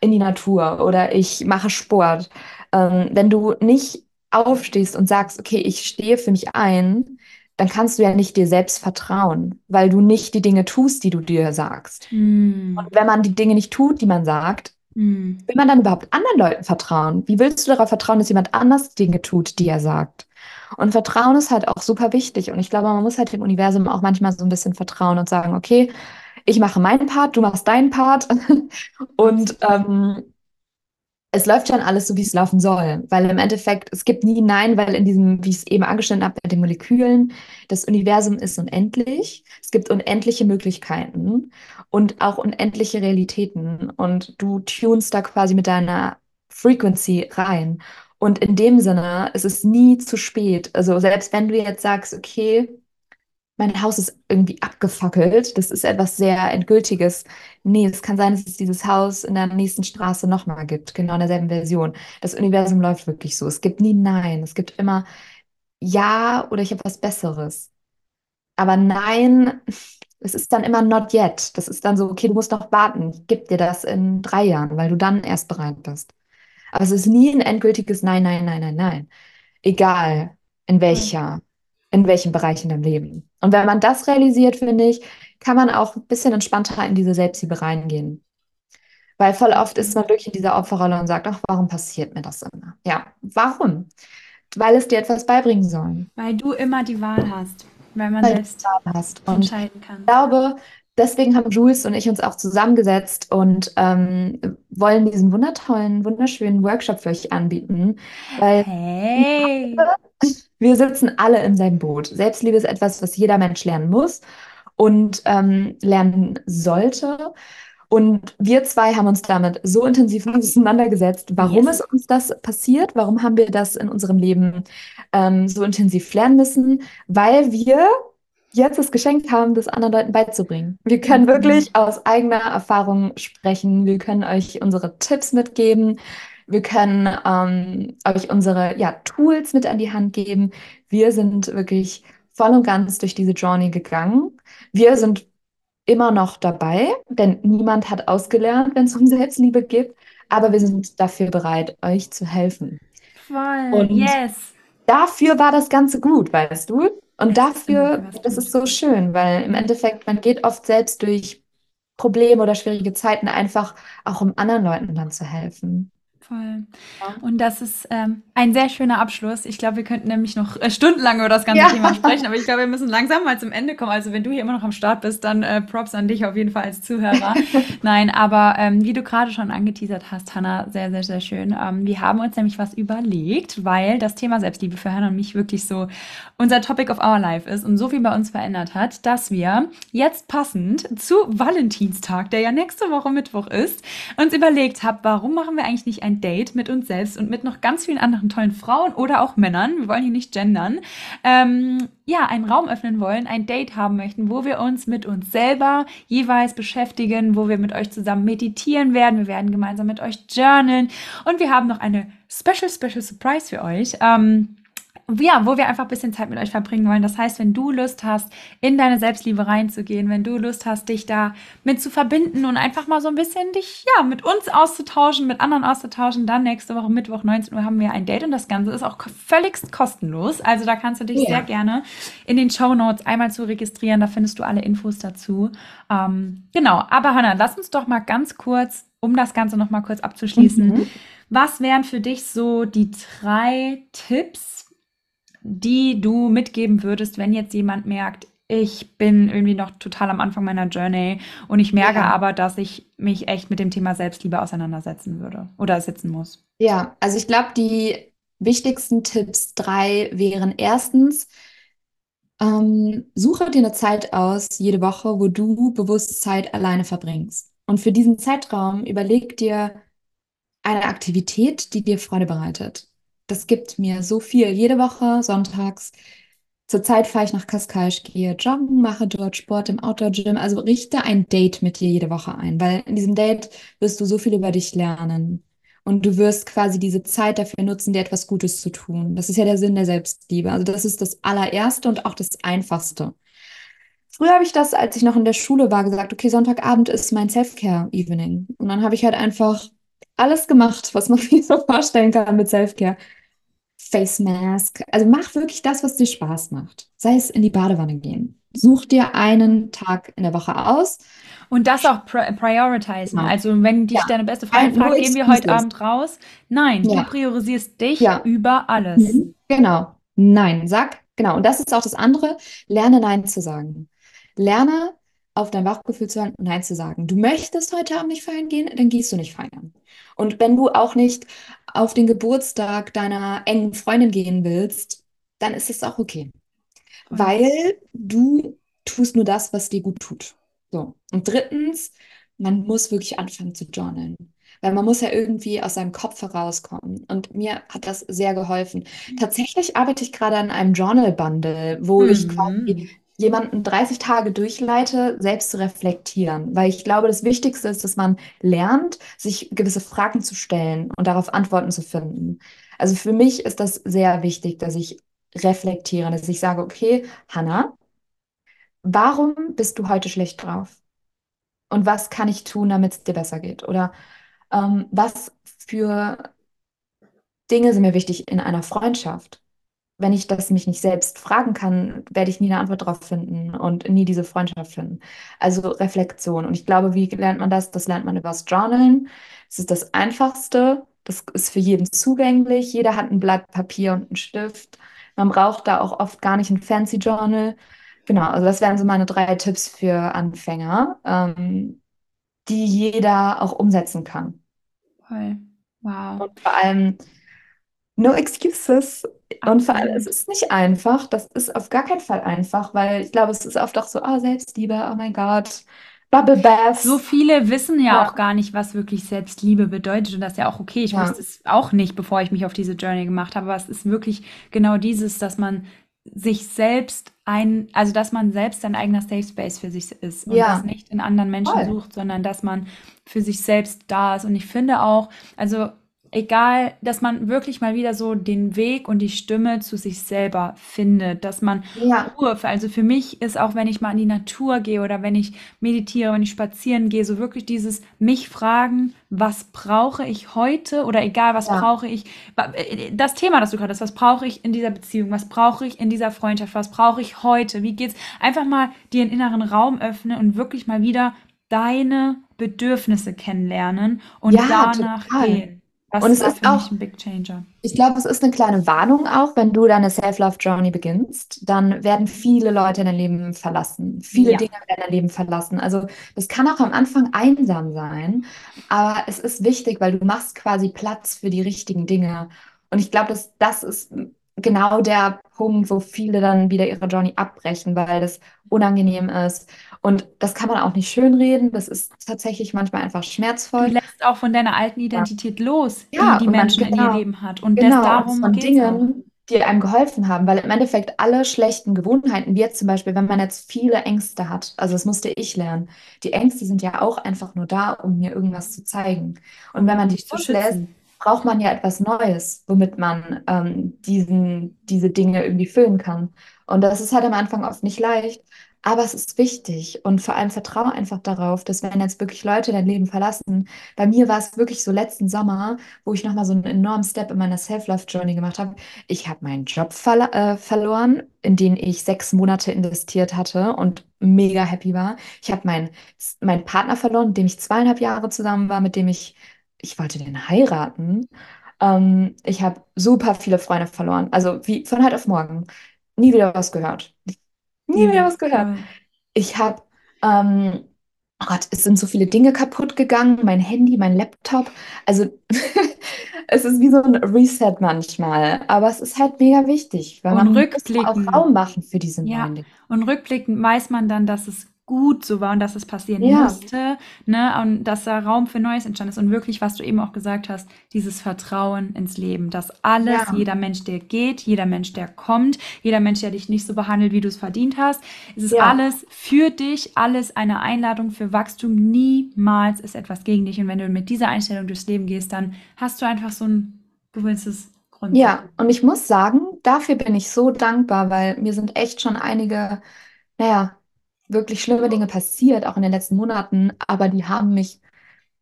in die Natur oder ich mache Sport. Ähm, wenn du nicht aufstehst und sagst, okay, ich stehe für mich ein, dann kannst du ja nicht dir selbst vertrauen, weil du nicht die Dinge tust, die du dir sagst. Mm. Und wenn man die Dinge nicht tut, die man sagt, mm. will man dann überhaupt anderen Leuten vertrauen? Wie willst du darauf vertrauen, dass jemand anders Dinge tut, die er sagt? Und Vertrauen ist halt auch super wichtig. Und ich glaube, man muss halt dem Universum auch manchmal so ein bisschen vertrauen und sagen, okay, ich mache meinen Part, du machst deinen Part. [laughs] und ähm, es läuft schon alles so, wie es laufen soll. Weil im Endeffekt, es gibt nie Nein, weil in diesem, wie ich es eben angeschnitten habe, mit den Molekülen, das Universum ist unendlich. Es gibt unendliche Möglichkeiten und auch unendliche Realitäten. Und du tunst da quasi mit deiner Frequency rein. Und in dem Sinne ist es nie zu spät. Also selbst wenn du jetzt sagst, okay, mein Haus ist irgendwie abgefackelt, das ist etwas sehr Endgültiges. Nee, es kann sein, dass es dieses Haus in der nächsten Straße nochmal gibt, genau in derselben Version. Das Universum läuft wirklich so. Es gibt nie Nein, es gibt immer Ja oder ich habe was Besseres. Aber nein, es ist dann immer not yet. Das ist dann so, okay, du musst noch warten. Ich gebe dir das in drei Jahren, weil du dann erst bereit bist. Aber es ist nie ein endgültiges Nein, nein, nein, nein, nein. Egal in welcher, in welchem Bereich in deinem Leben. Und wenn man das realisiert, finde ich, kann man auch ein bisschen entspannter in diese Selbstliebe reingehen. Weil voll oft ist man wirklich in dieser Opferrolle und sagt, ach, warum passiert mir das immer? Ja, warum? Weil es dir etwas beibringen soll.
Weil du immer die Wahl hast, weil man weil selbst
hast. Und entscheiden kann. Ich glaube, deswegen haben Jules und ich uns auch zusammengesetzt und ähm, wollen diesen wundertollen, wunderschönen Workshop für euch anbieten. Weil hey. [laughs] wir sitzen alle in seinem Boot. Selbstliebe ist etwas, was jeder Mensch lernen muss und ähm, lernen sollte. Und wir zwei haben uns damit so intensiv [laughs] auseinandergesetzt, warum yes. es uns das passiert, warum haben wir das in unserem Leben ähm, so intensiv lernen müssen, weil wir jetzt das Geschenk haben, das anderen Leuten beizubringen. Wir können mhm. wirklich aus eigener Erfahrung sprechen. Wir können euch unsere Tipps mitgeben. Wir können ähm, euch unsere ja, Tools mit an die Hand geben. Wir sind wirklich voll und ganz durch diese Journey gegangen. Wir sind immer noch dabei, denn niemand hat ausgelernt, wenn es um Selbstliebe geht. Aber wir sind dafür bereit, euch zu helfen.
Voll, und yes.
Dafür war das Ganze gut, weißt du? Und dafür, das ist so schön, weil im Endeffekt, man geht oft selbst durch Probleme oder schwierige Zeiten einfach auch um anderen Leuten dann zu helfen.
Voll. Ja. Und das ist ähm, ein sehr schöner Abschluss. Ich glaube, wir könnten nämlich noch äh, stundenlang über das ganze ja. Thema [laughs] sprechen, aber ich glaube, wir müssen langsam mal zum Ende kommen. Also wenn du hier immer noch am Start bist, dann äh, Props an dich auf jeden Fall als Zuhörer. [laughs] Nein, aber ähm, wie du gerade schon angeteasert hast, Hannah, sehr, sehr, sehr schön. Ähm, wir haben uns nämlich was überlegt, weil das Thema Selbstliebe für Hannah und mich wirklich so unser Topic of our life ist und so viel bei uns verändert hat, dass wir jetzt passend zu Valentinstag, der ja nächste Woche Mittwoch ist, uns überlegt haben, warum machen wir eigentlich nicht ein ein Date mit uns selbst und mit noch ganz vielen anderen tollen Frauen oder auch Männern, wir wollen hier nicht gendern, ähm, ja, einen Raum öffnen wollen, ein Date haben möchten, wo wir uns mit uns selber jeweils beschäftigen, wo wir mit euch zusammen meditieren werden, wir werden gemeinsam mit euch journalen. Und wir haben noch eine Special, Special Surprise für euch. Ähm, ja, wo wir einfach ein bisschen Zeit mit euch verbringen wollen. Das heißt, wenn du Lust hast, in deine Selbstliebe reinzugehen, wenn du Lust hast, dich da mit zu verbinden und einfach mal so ein bisschen dich, ja, mit uns auszutauschen, mit anderen auszutauschen, dann nächste Woche Mittwoch 19 Uhr haben wir ein Date und das Ganze ist auch völligst kostenlos. Also da kannst du dich ja. sehr gerne in den Show Notes einmal zu registrieren. Da findest du alle Infos dazu. Ähm, genau. Aber Hannah, lass uns doch mal ganz kurz, um das Ganze noch mal kurz abzuschließen. Mhm. Was wären für dich so die drei Tipps, die du mitgeben würdest, wenn jetzt jemand merkt, ich bin irgendwie noch total am Anfang meiner Journey und ich merke ja. aber, dass ich mich echt mit dem Thema Selbstliebe auseinandersetzen würde oder setzen muss.
Ja, also ich glaube, die wichtigsten Tipps drei wären erstens, ähm, suche dir eine Zeit aus jede Woche, wo du bewusst Zeit alleine verbringst. Und für diesen Zeitraum überleg dir eine Aktivität, die dir Freude bereitet das gibt mir so viel. Jede Woche sonntags. Zurzeit fahre ich nach Cascais, gehe joggen, mache dort Sport im Outdoor-Gym. Also richte ein Date mit dir jede Woche ein, weil in diesem Date wirst du so viel über dich lernen. Und du wirst quasi diese Zeit dafür nutzen, dir etwas Gutes zu tun. Das ist ja der Sinn der Selbstliebe. Also das ist das allererste und auch das einfachste. Früher habe ich das, als ich noch in der Schule war, gesagt, okay, Sonntagabend ist mein Self-Care-Evening. Und dann habe ich halt einfach alles gemacht, was man [laughs] sich so vorstellen kann mit Self-Care. Face Mask. Also mach wirklich das, was dir Spaß macht. Sei es in die Badewanne gehen. Such dir einen Tag in der Woche aus.
Und das auch prioritizen. Ja. Also wenn dich ja. deine beste Freundin fragt, gehen wir heute Abend raus? Nein, ja. du priorisierst dich über alles. Mhm.
Genau. Nein, sag, genau. Und das ist auch das andere. Lerne Nein zu sagen. Lerne auf dein Bauchgefühl zu hören und Nein zu sagen. Du möchtest heute Abend nicht feiern gehen, dann gehst du nicht feiern. Und wenn du auch nicht auf den Geburtstag deiner engen Freundin gehen willst, dann ist es auch okay. Weil du tust nur das, was dir gut tut. So. Und drittens, man muss wirklich anfangen zu journalen. Weil man muss ja irgendwie aus seinem Kopf herauskommen. Und mir hat das sehr geholfen. Tatsächlich arbeite ich gerade an einem Journal-Bundle, wo mhm. ich quasi jemanden 30 Tage durchleite, selbst zu reflektieren. Weil ich glaube, das Wichtigste ist, dass man lernt, sich gewisse Fragen zu stellen und darauf Antworten zu finden. Also für mich ist das sehr wichtig, dass ich reflektiere, dass ich sage, okay, Hannah, warum bist du heute schlecht drauf? Und was kann ich tun, damit es dir besser geht? Oder ähm, was für Dinge sind mir wichtig in einer Freundschaft? Wenn ich das mich nicht selbst fragen kann, werde ich nie eine Antwort darauf finden und nie diese Freundschaft finden. Also Reflexion. Und ich glaube, wie lernt man das? Das lernt man übers Journalen. Das ist das Einfachste. Das ist für jeden zugänglich. Jeder hat ein Blatt Papier und einen Stift. Man braucht da auch oft gar nicht ein fancy Journal. Genau, also das wären so meine drei Tipps für Anfänger, ähm, die jeder auch umsetzen kann.
Voll. Wow.
Und vor allem, no excuses. Und vor allem, es ist nicht einfach. Das ist auf gar keinen Fall einfach, weil ich glaube, es ist oft auch so, oh, Selbstliebe, oh mein Gott, Bubble Bath.
So viele wissen ja, ja, auch gar nicht, was wirklich Selbstliebe bedeutet. Und das ist ja auch okay. Ich ja. wusste es auch nicht, bevor ich mich auf diese Journey gemacht habe. Aber es ist wirklich genau dieses, dass man sich selbst ein, also dass man selbst ein eigener Safe Space für sich ist und ja. das nicht in anderen Menschen Voll. sucht, sondern dass man für sich selbst da ist. Und ich finde auch, also egal, dass man wirklich mal wieder so den Weg und die Stimme zu sich selber findet, dass man ja. Ruhe, also für mich ist auch, wenn ich mal in die Natur gehe oder wenn ich meditiere, wenn ich spazieren gehe, so wirklich dieses mich fragen, was brauche ich heute oder egal, was ja. brauche ich, das Thema, das du gerade hast, was brauche ich in dieser Beziehung, was brauche ich in dieser Freundschaft, was brauche ich heute, wie geht's, einfach mal dir einen inneren Raum öffnen und wirklich mal wieder deine Bedürfnisse kennenlernen und ja, danach total. gehen.
Das und es ist auch ein Big Changer. Ich glaube, es ist eine kleine Warnung auch, wenn du deine Self-Love-Journey beginnst, dann werden viele Leute dein Leben verlassen. Viele ja. Dinge werden dein Leben verlassen. Also das kann auch am Anfang einsam sein, aber es ist wichtig, weil du machst quasi Platz für die richtigen Dinge. Und ich glaube, dass das ist genau der Punkt, wo viele dann wieder ihre Journey abbrechen, weil das unangenehm ist. Und das kann man auch nicht schönreden. Das ist tatsächlich manchmal einfach schmerzvoll.
Du lässt auch von deiner alten Identität ja. los, ja, die die Menschen genau, in ihr Leben hat. Und genau, darum
von Dingen, die einem geholfen haben. Weil im Endeffekt alle schlechten Gewohnheiten, wie jetzt zum Beispiel, wenn man jetzt viele Ängste hat, also das musste ich lernen. Die Ängste sind ja auch einfach nur da, um mir irgendwas zu zeigen. Und wenn man die zulässt, braucht man ja etwas Neues, womit man ähm, diesen, diese Dinge irgendwie füllen kann. Und das ist halt am Anfang oft nicht leicht. Aber es ist wichtig und vor allem vertraue einfach darauf, dass wenn jetzt wirklich Leute dein Leben verlassen, bei mir war es wirklich so letzten Sommer, wo ich nochmal so einen enormen Step in meiner Self-Love-Journey gemacht habe. Ich habe meinen Job ver äh, verloren, in den ich sechs Monate investiert hatte und mega happy war. Ich habe meinen mein Partner verloren, mit dem ich zweieinhalb Jahre zusammen war, mit dem ich, ich wollte den heiraten. Ähm, ich habe super viele Freunde verloren. Also wie von heute auf morgen. Nie wieder was gehört nie wieder was gehört. Ich habe, ähm, oh Gott, es sind so viele Dinge kaputt gegangen, mein Handy, mein Laptop. Also [laughs] es ist wie so ein Reset manchmal, aber es ist halt mega wichtig, weil
und
man muss auch Raum machen für diese
ja. neuen Dinge. Und rückblickend weiß man dann, dass es gut so war und dass es passieren ja. musste, ne, und dass da Raum für Neues entstanden ist und wirklich, was du eben auch gesagt hast, dieses Vertrauen ins Leben, dass alles, ja. jeder Mensch, der geht, jeder Mensch, der kommt, jeder Mensch, der dich nicht so behandelt, wie du es verdient hast, es ist ja. alles für dich, alles eine Einladung für Wachstum, niemals ist etwas gegen dich und wenn du mit dieser Einstellung durchs Leben gehst, dann hast du einfach so ein gewisses
Grund. Ja, und ich muss sagen, dafür bin ich so dankbar, weil mir sind echt schon einige, naja, wirklich schlimme Dinge passiert, auch in den letzten Monaten, aber die haben mich,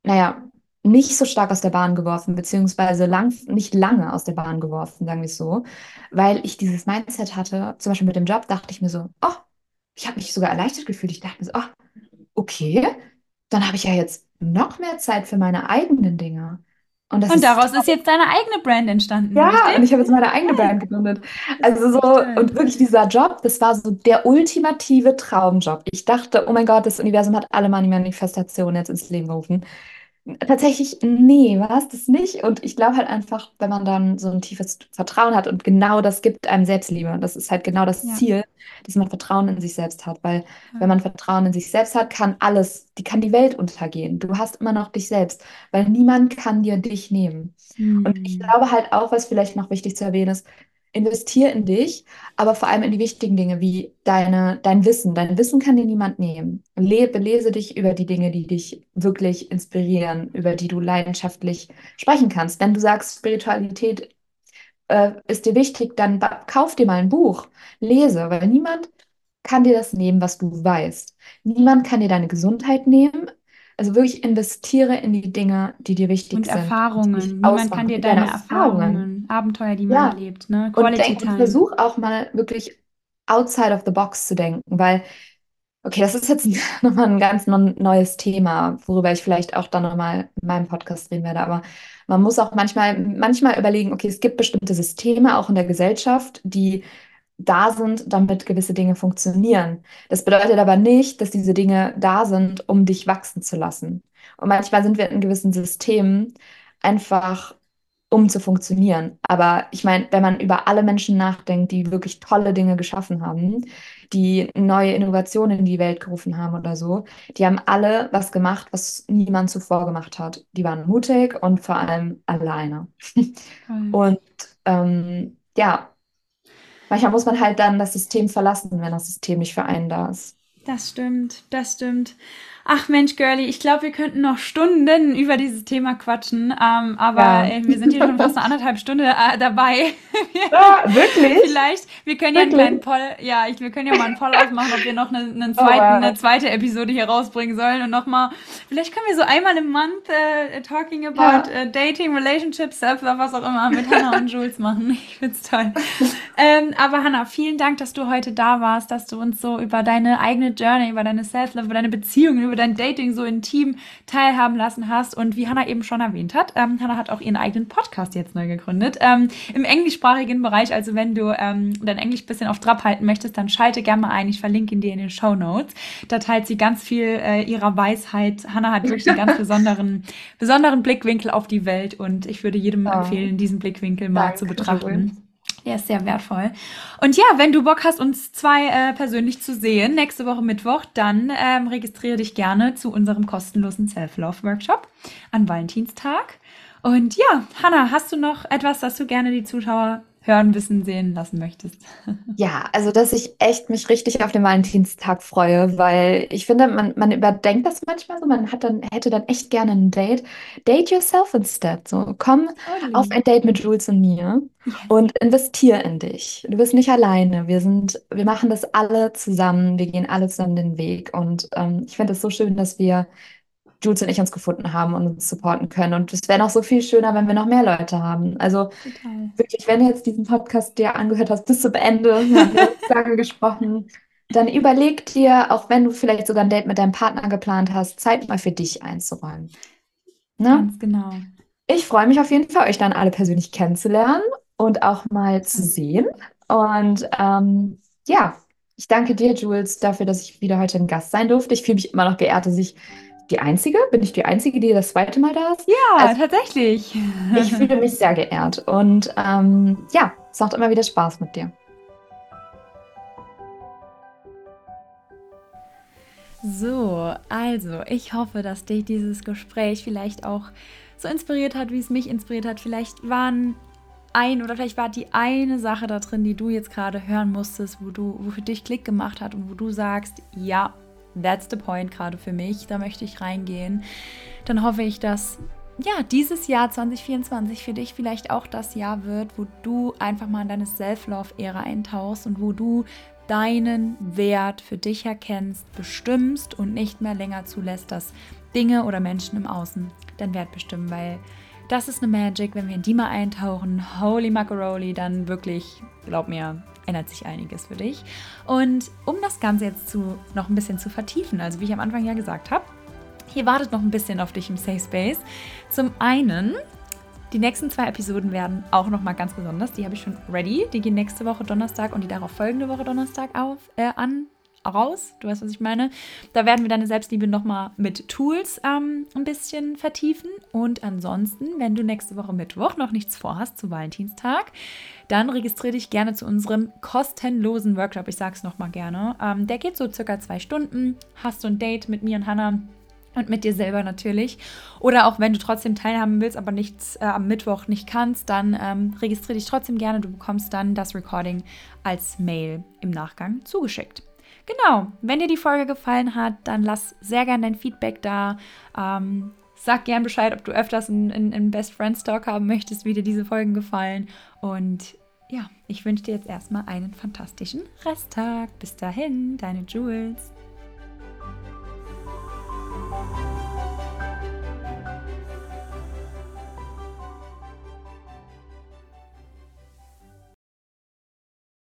naja, nicht so stark aus der Bahn geworfen, beziehungsweise lang, nicht lange aus der Bahn geworfen, sagen wir es so, weil ich dieses Mindset hatte, zum Beispiel mit dem Job, dachte ich mir so, oh, ich habe mich sogar erleichtert gefühlt. Ich dachte mir so, oh, okay, dann habe ich ja jetzt noch mehr Zeit für meine eigenen Dinge.
Und, und daraus ist, ist jetzt deine eigene Brand entstanden.
Ja, richtig? und ich habe jetzt meine eigene Brand gegründet. Also so, und wirklich dieser Job, das war so der ultimative Traumjob. Ich dachte, oh mein Gott, das Universum hat alle meine Manifestationen jetzt ins Leben gerufen. Tatsächlich, nee, war es das nicht. Und ich glaube halt einfach, wenn man dann so ein tiefes Vertrauen hat und genau das gibt einem Selbstliebe. Das ist halt genau das ja. Ziel, dass man Vertrauen in sich selbst hat. Weil ja. wenn man Vertrauen in sich selbst hat, kann alles, die kann die Welt untergehen. Du hast immer noch dich selbst, weil niemand kann dir dich nehmen. Mhm. Und ich glaube halt auch, was vielleicht noch wichtig zu erwähnen ist, investier in dich, aber vor allem in die wichtigen Dinge wie deine, dein Wissen. Dein Wissen kann dir niemand nehmen. Le belese dich über die Dinge, die dich wirklich inspirieren, über die du leidenschaftlich sprechen kannst. Wenn du sagst, Spiritualität äh, ist dir wichtig, dann kauf dir mal ein Buch, lese, weil niemand kann dir das nehmen, was du weißt. Niemand kann dir deine Gesundheit nehmen. Also wirklich investiere in die Dinge, die dir wichtig
und
sind.
Erfahrungen. Niemand kann dir deine, deine Erfahrungen, Erfahrungen, Abenteuer, die man ja. erlebt, ne?
Quality und, denk, und versuch auch mal wirklich outside of the box zu denken, weil Okay, das ist jetzt [laughs] nochmal ein ganz neues Thema, worüber ich vielleicht auch dann nochmal in meinem Podcast reden werde. Aber man muss auch manchmal, manchmal überlegen, okay, es gibt bestimmte Systeme auch in der Gesellschaft, die da sind, damit gewisse Dinge funktionieren. Das bedeutet aber nicht, dass diese Dinge da sind, um dich wachsen zu lassen. Und manchmal sind wir in gewissen Systemen einfach um zu funktionieren. Aber ich meine, wenn man über alle Menschen nachdenkt, die wirklich tolle Dinge geschaffen haben, die neue Innovationen in die Welt gerufen haben oder so, die haben alle was gemacht, was niemand zuvor gemacht hat. Die waren mutig und vor allem alleine. Mhm. Und ähm, ja, manchmal muss man halt dann das System verlassen, wenn das System nicht für einen da ist.
Das stimmt, das stimmt. Ach Mensch, Girlie, ich glaube, wir könnten noch Stunden über dieses Thema quatschen, ähm, aber ja. äh, wir sind hier schon fast eine anderthalb Stunde äh, dabei.
ja, [laughs] wirklich?
Vielleicht, wir können ja einen kleinen Poll, ja, ich, wir können ja mal einen Poll ausmachen, ob wir noch eine, einen oh, zweiten, oh, eine zweite Episode hier rausbringen sollen und nochmal, vielleicht können wir so einmal im Monat äh, talking about ja. äh, Dating, Relationships, Self-Love, was auch immer, mit Hannah und [laughs] Jules machen. Ich find's toll. ähm, aber Hannah, vielen Dank, dass du heute da warst, dass du uns so über deine eigene Journey, über deine Self-Love, über deine Beziehungen, über dein Dating so intim teilhaben lassen hast. Und wie Hannah eben schon erwähnt hat, ähm, Hannah hat auch ihren eigenen Podcast jetzt neu gegründet. Ähm, Im englischsprachigen Bereich, also wenn du ähm, dein Englisch ein bisschen auf Trab halten möchtest, dann schalte gerne mal ein. Ich verlinke ihn dir in den Show Notes. Da teilt sie ganz viel äh, ihrer Weisheit. Hannah hat wirklich einen ganz [laughs] besonderen, besonderen Blickwinkel auf die Welt und ich würde jedem oh. empfehlen, diesen Blickwinkel mal Danke, zu betrachten. Der ist sehr wertvoll. Und ja, wenn du Bock hast, uns zwei äh, persönlich zu sehen, nächste Woche Mittwoch, dann ähm, registriere dich gerne zu unserem kostenlosen Self-Love-Workshop an Valentinstag. Und ja, Hanna, hast du noch etwas, das du gerne die Zuschauer hören, wissen, sehen lassen möchtest. [laughs]
Ja, also dass ich echt mich richtig auf den Valentinstag freue, weil ich finde, man, man überdenkt das manchmal so, man hat dann, hätte dann echt gerne ein Date. Date yourself instead. So, komm oh, auf ein Date mit Jules und mir [laughs] und investier in dich. Du bist nicht alleine. Wir sind, wir machen das alle zusammen, wir gehen alle zusammen den Weg. Und ähm, ich finde es so schön, dass wir Jules und ich uns gefunden haben und uns supporten können. Und es wäre noch so viel schöner, wenn wir noch mehr Leute haben. Also Total. wirklich, wenn du jetzt diesen Podcast dir angehört hast, bis zum Ende, [laughs] haben wir lange gesprochen, dann überleg dir, auch wenn du vielleicht sogar ein Date mit deinem Partner geplant hast, Zeit mal für dich einzuräumen.
Ne? Ganz genau.
Ich freue mich auf jeden Fall, euch dann alle persönlich kennenzulernen und auch mal zu sehen. Und ähm, ja, ich danke dir, Jules, dafür, dass ich wieder heute ein Gast sein durfte. Ich fühle mich immer noch geehrt, dass ich die Einzige? Bin ich die Einzige, die das zweite Mal da ist?
Ja, also, tatsächlich.
Ich [laughs] fühle mich sehr geehrt und ähm, ja, es macht immer wieder Spaß mit dir.
So, also ich hoffe, dass dich dieses Gespräch vielleicht auch so inspiriert hat, wie es mich inspiriert hat. Vielleicht waren ein oder vielleicht war die eine Sache da drin, die du jetzt gerade hören musstest, wo du, wo für dich Klick gemacht hat und wo du sagst, ja, that's the point gerade für mich, da möchte ich reingehen, dann hoffe ich, dass ja, dieses Jahr 2024 für dich vielleicht auch das Jahr wird, wo du einfach mal in deine Self-Love-Ära eintauchst und wo du deinen Wert für dich erkennst, bestimmst und nicht mehr länger zulässt, dass Dinge oder Menschen im Außen deinen Wert bestimmen, weil das ist eine Magic, wenn wir in die mal eintauchen, holy macaroni, dann wirklich, glaub mir, ändert sich einiges für dich. Und um das Ganze jetzt zu, noch ein bisschen zu vertiefen, also wie ich am Anfang ja gesagt habe, hier wartet noch ein bisschen auf dich im Safe Space. Zum einen, die nächsten zwei Episoden werden auch noch mal ganz besonders. Die habe ich schon ready. Die gehen nächste Woche Donnerstag und die darauf folgende Woche Donnerstag auf, äh, an raus. Du weißt, was ich meine. Da werden wir deine Selbstliebe nochmal mit Tools ähm, ein bisschen vertiefen. Und ansonsten, wenn du nächste Woche Mittwoch noch nichts vorhast zu Valentinstag, dann registriere dich gerne zu unserem kostenlosen Workshop. Ich sage es nochmal gerne. Ähm, der geht so circa zwei Stunden. Hast du ein Date mit mir und Hannah und mit dir selber natürlich. Oder auch wenn du trotzdem teilhaben willst, aber nichts äh, am Mittwoch nicht kannst, dann ähm, registriere dich trotzdem gerne. Du bekommst dann das Recording als Mail im Nachgang zugeschickt. Genau, wenn dir die Folge gefallen hat, dann lass sehr gern dein Feedback da. Ähm, sag gern Bescheid, ob du öfters einen, einen Best Friends Talk haben möchtest, wie dir diese Folgen gefallen. Und ja, ich wünsche dir jetzt erstmal einen fantastischen Resttag. Bis dahin, deine Jules.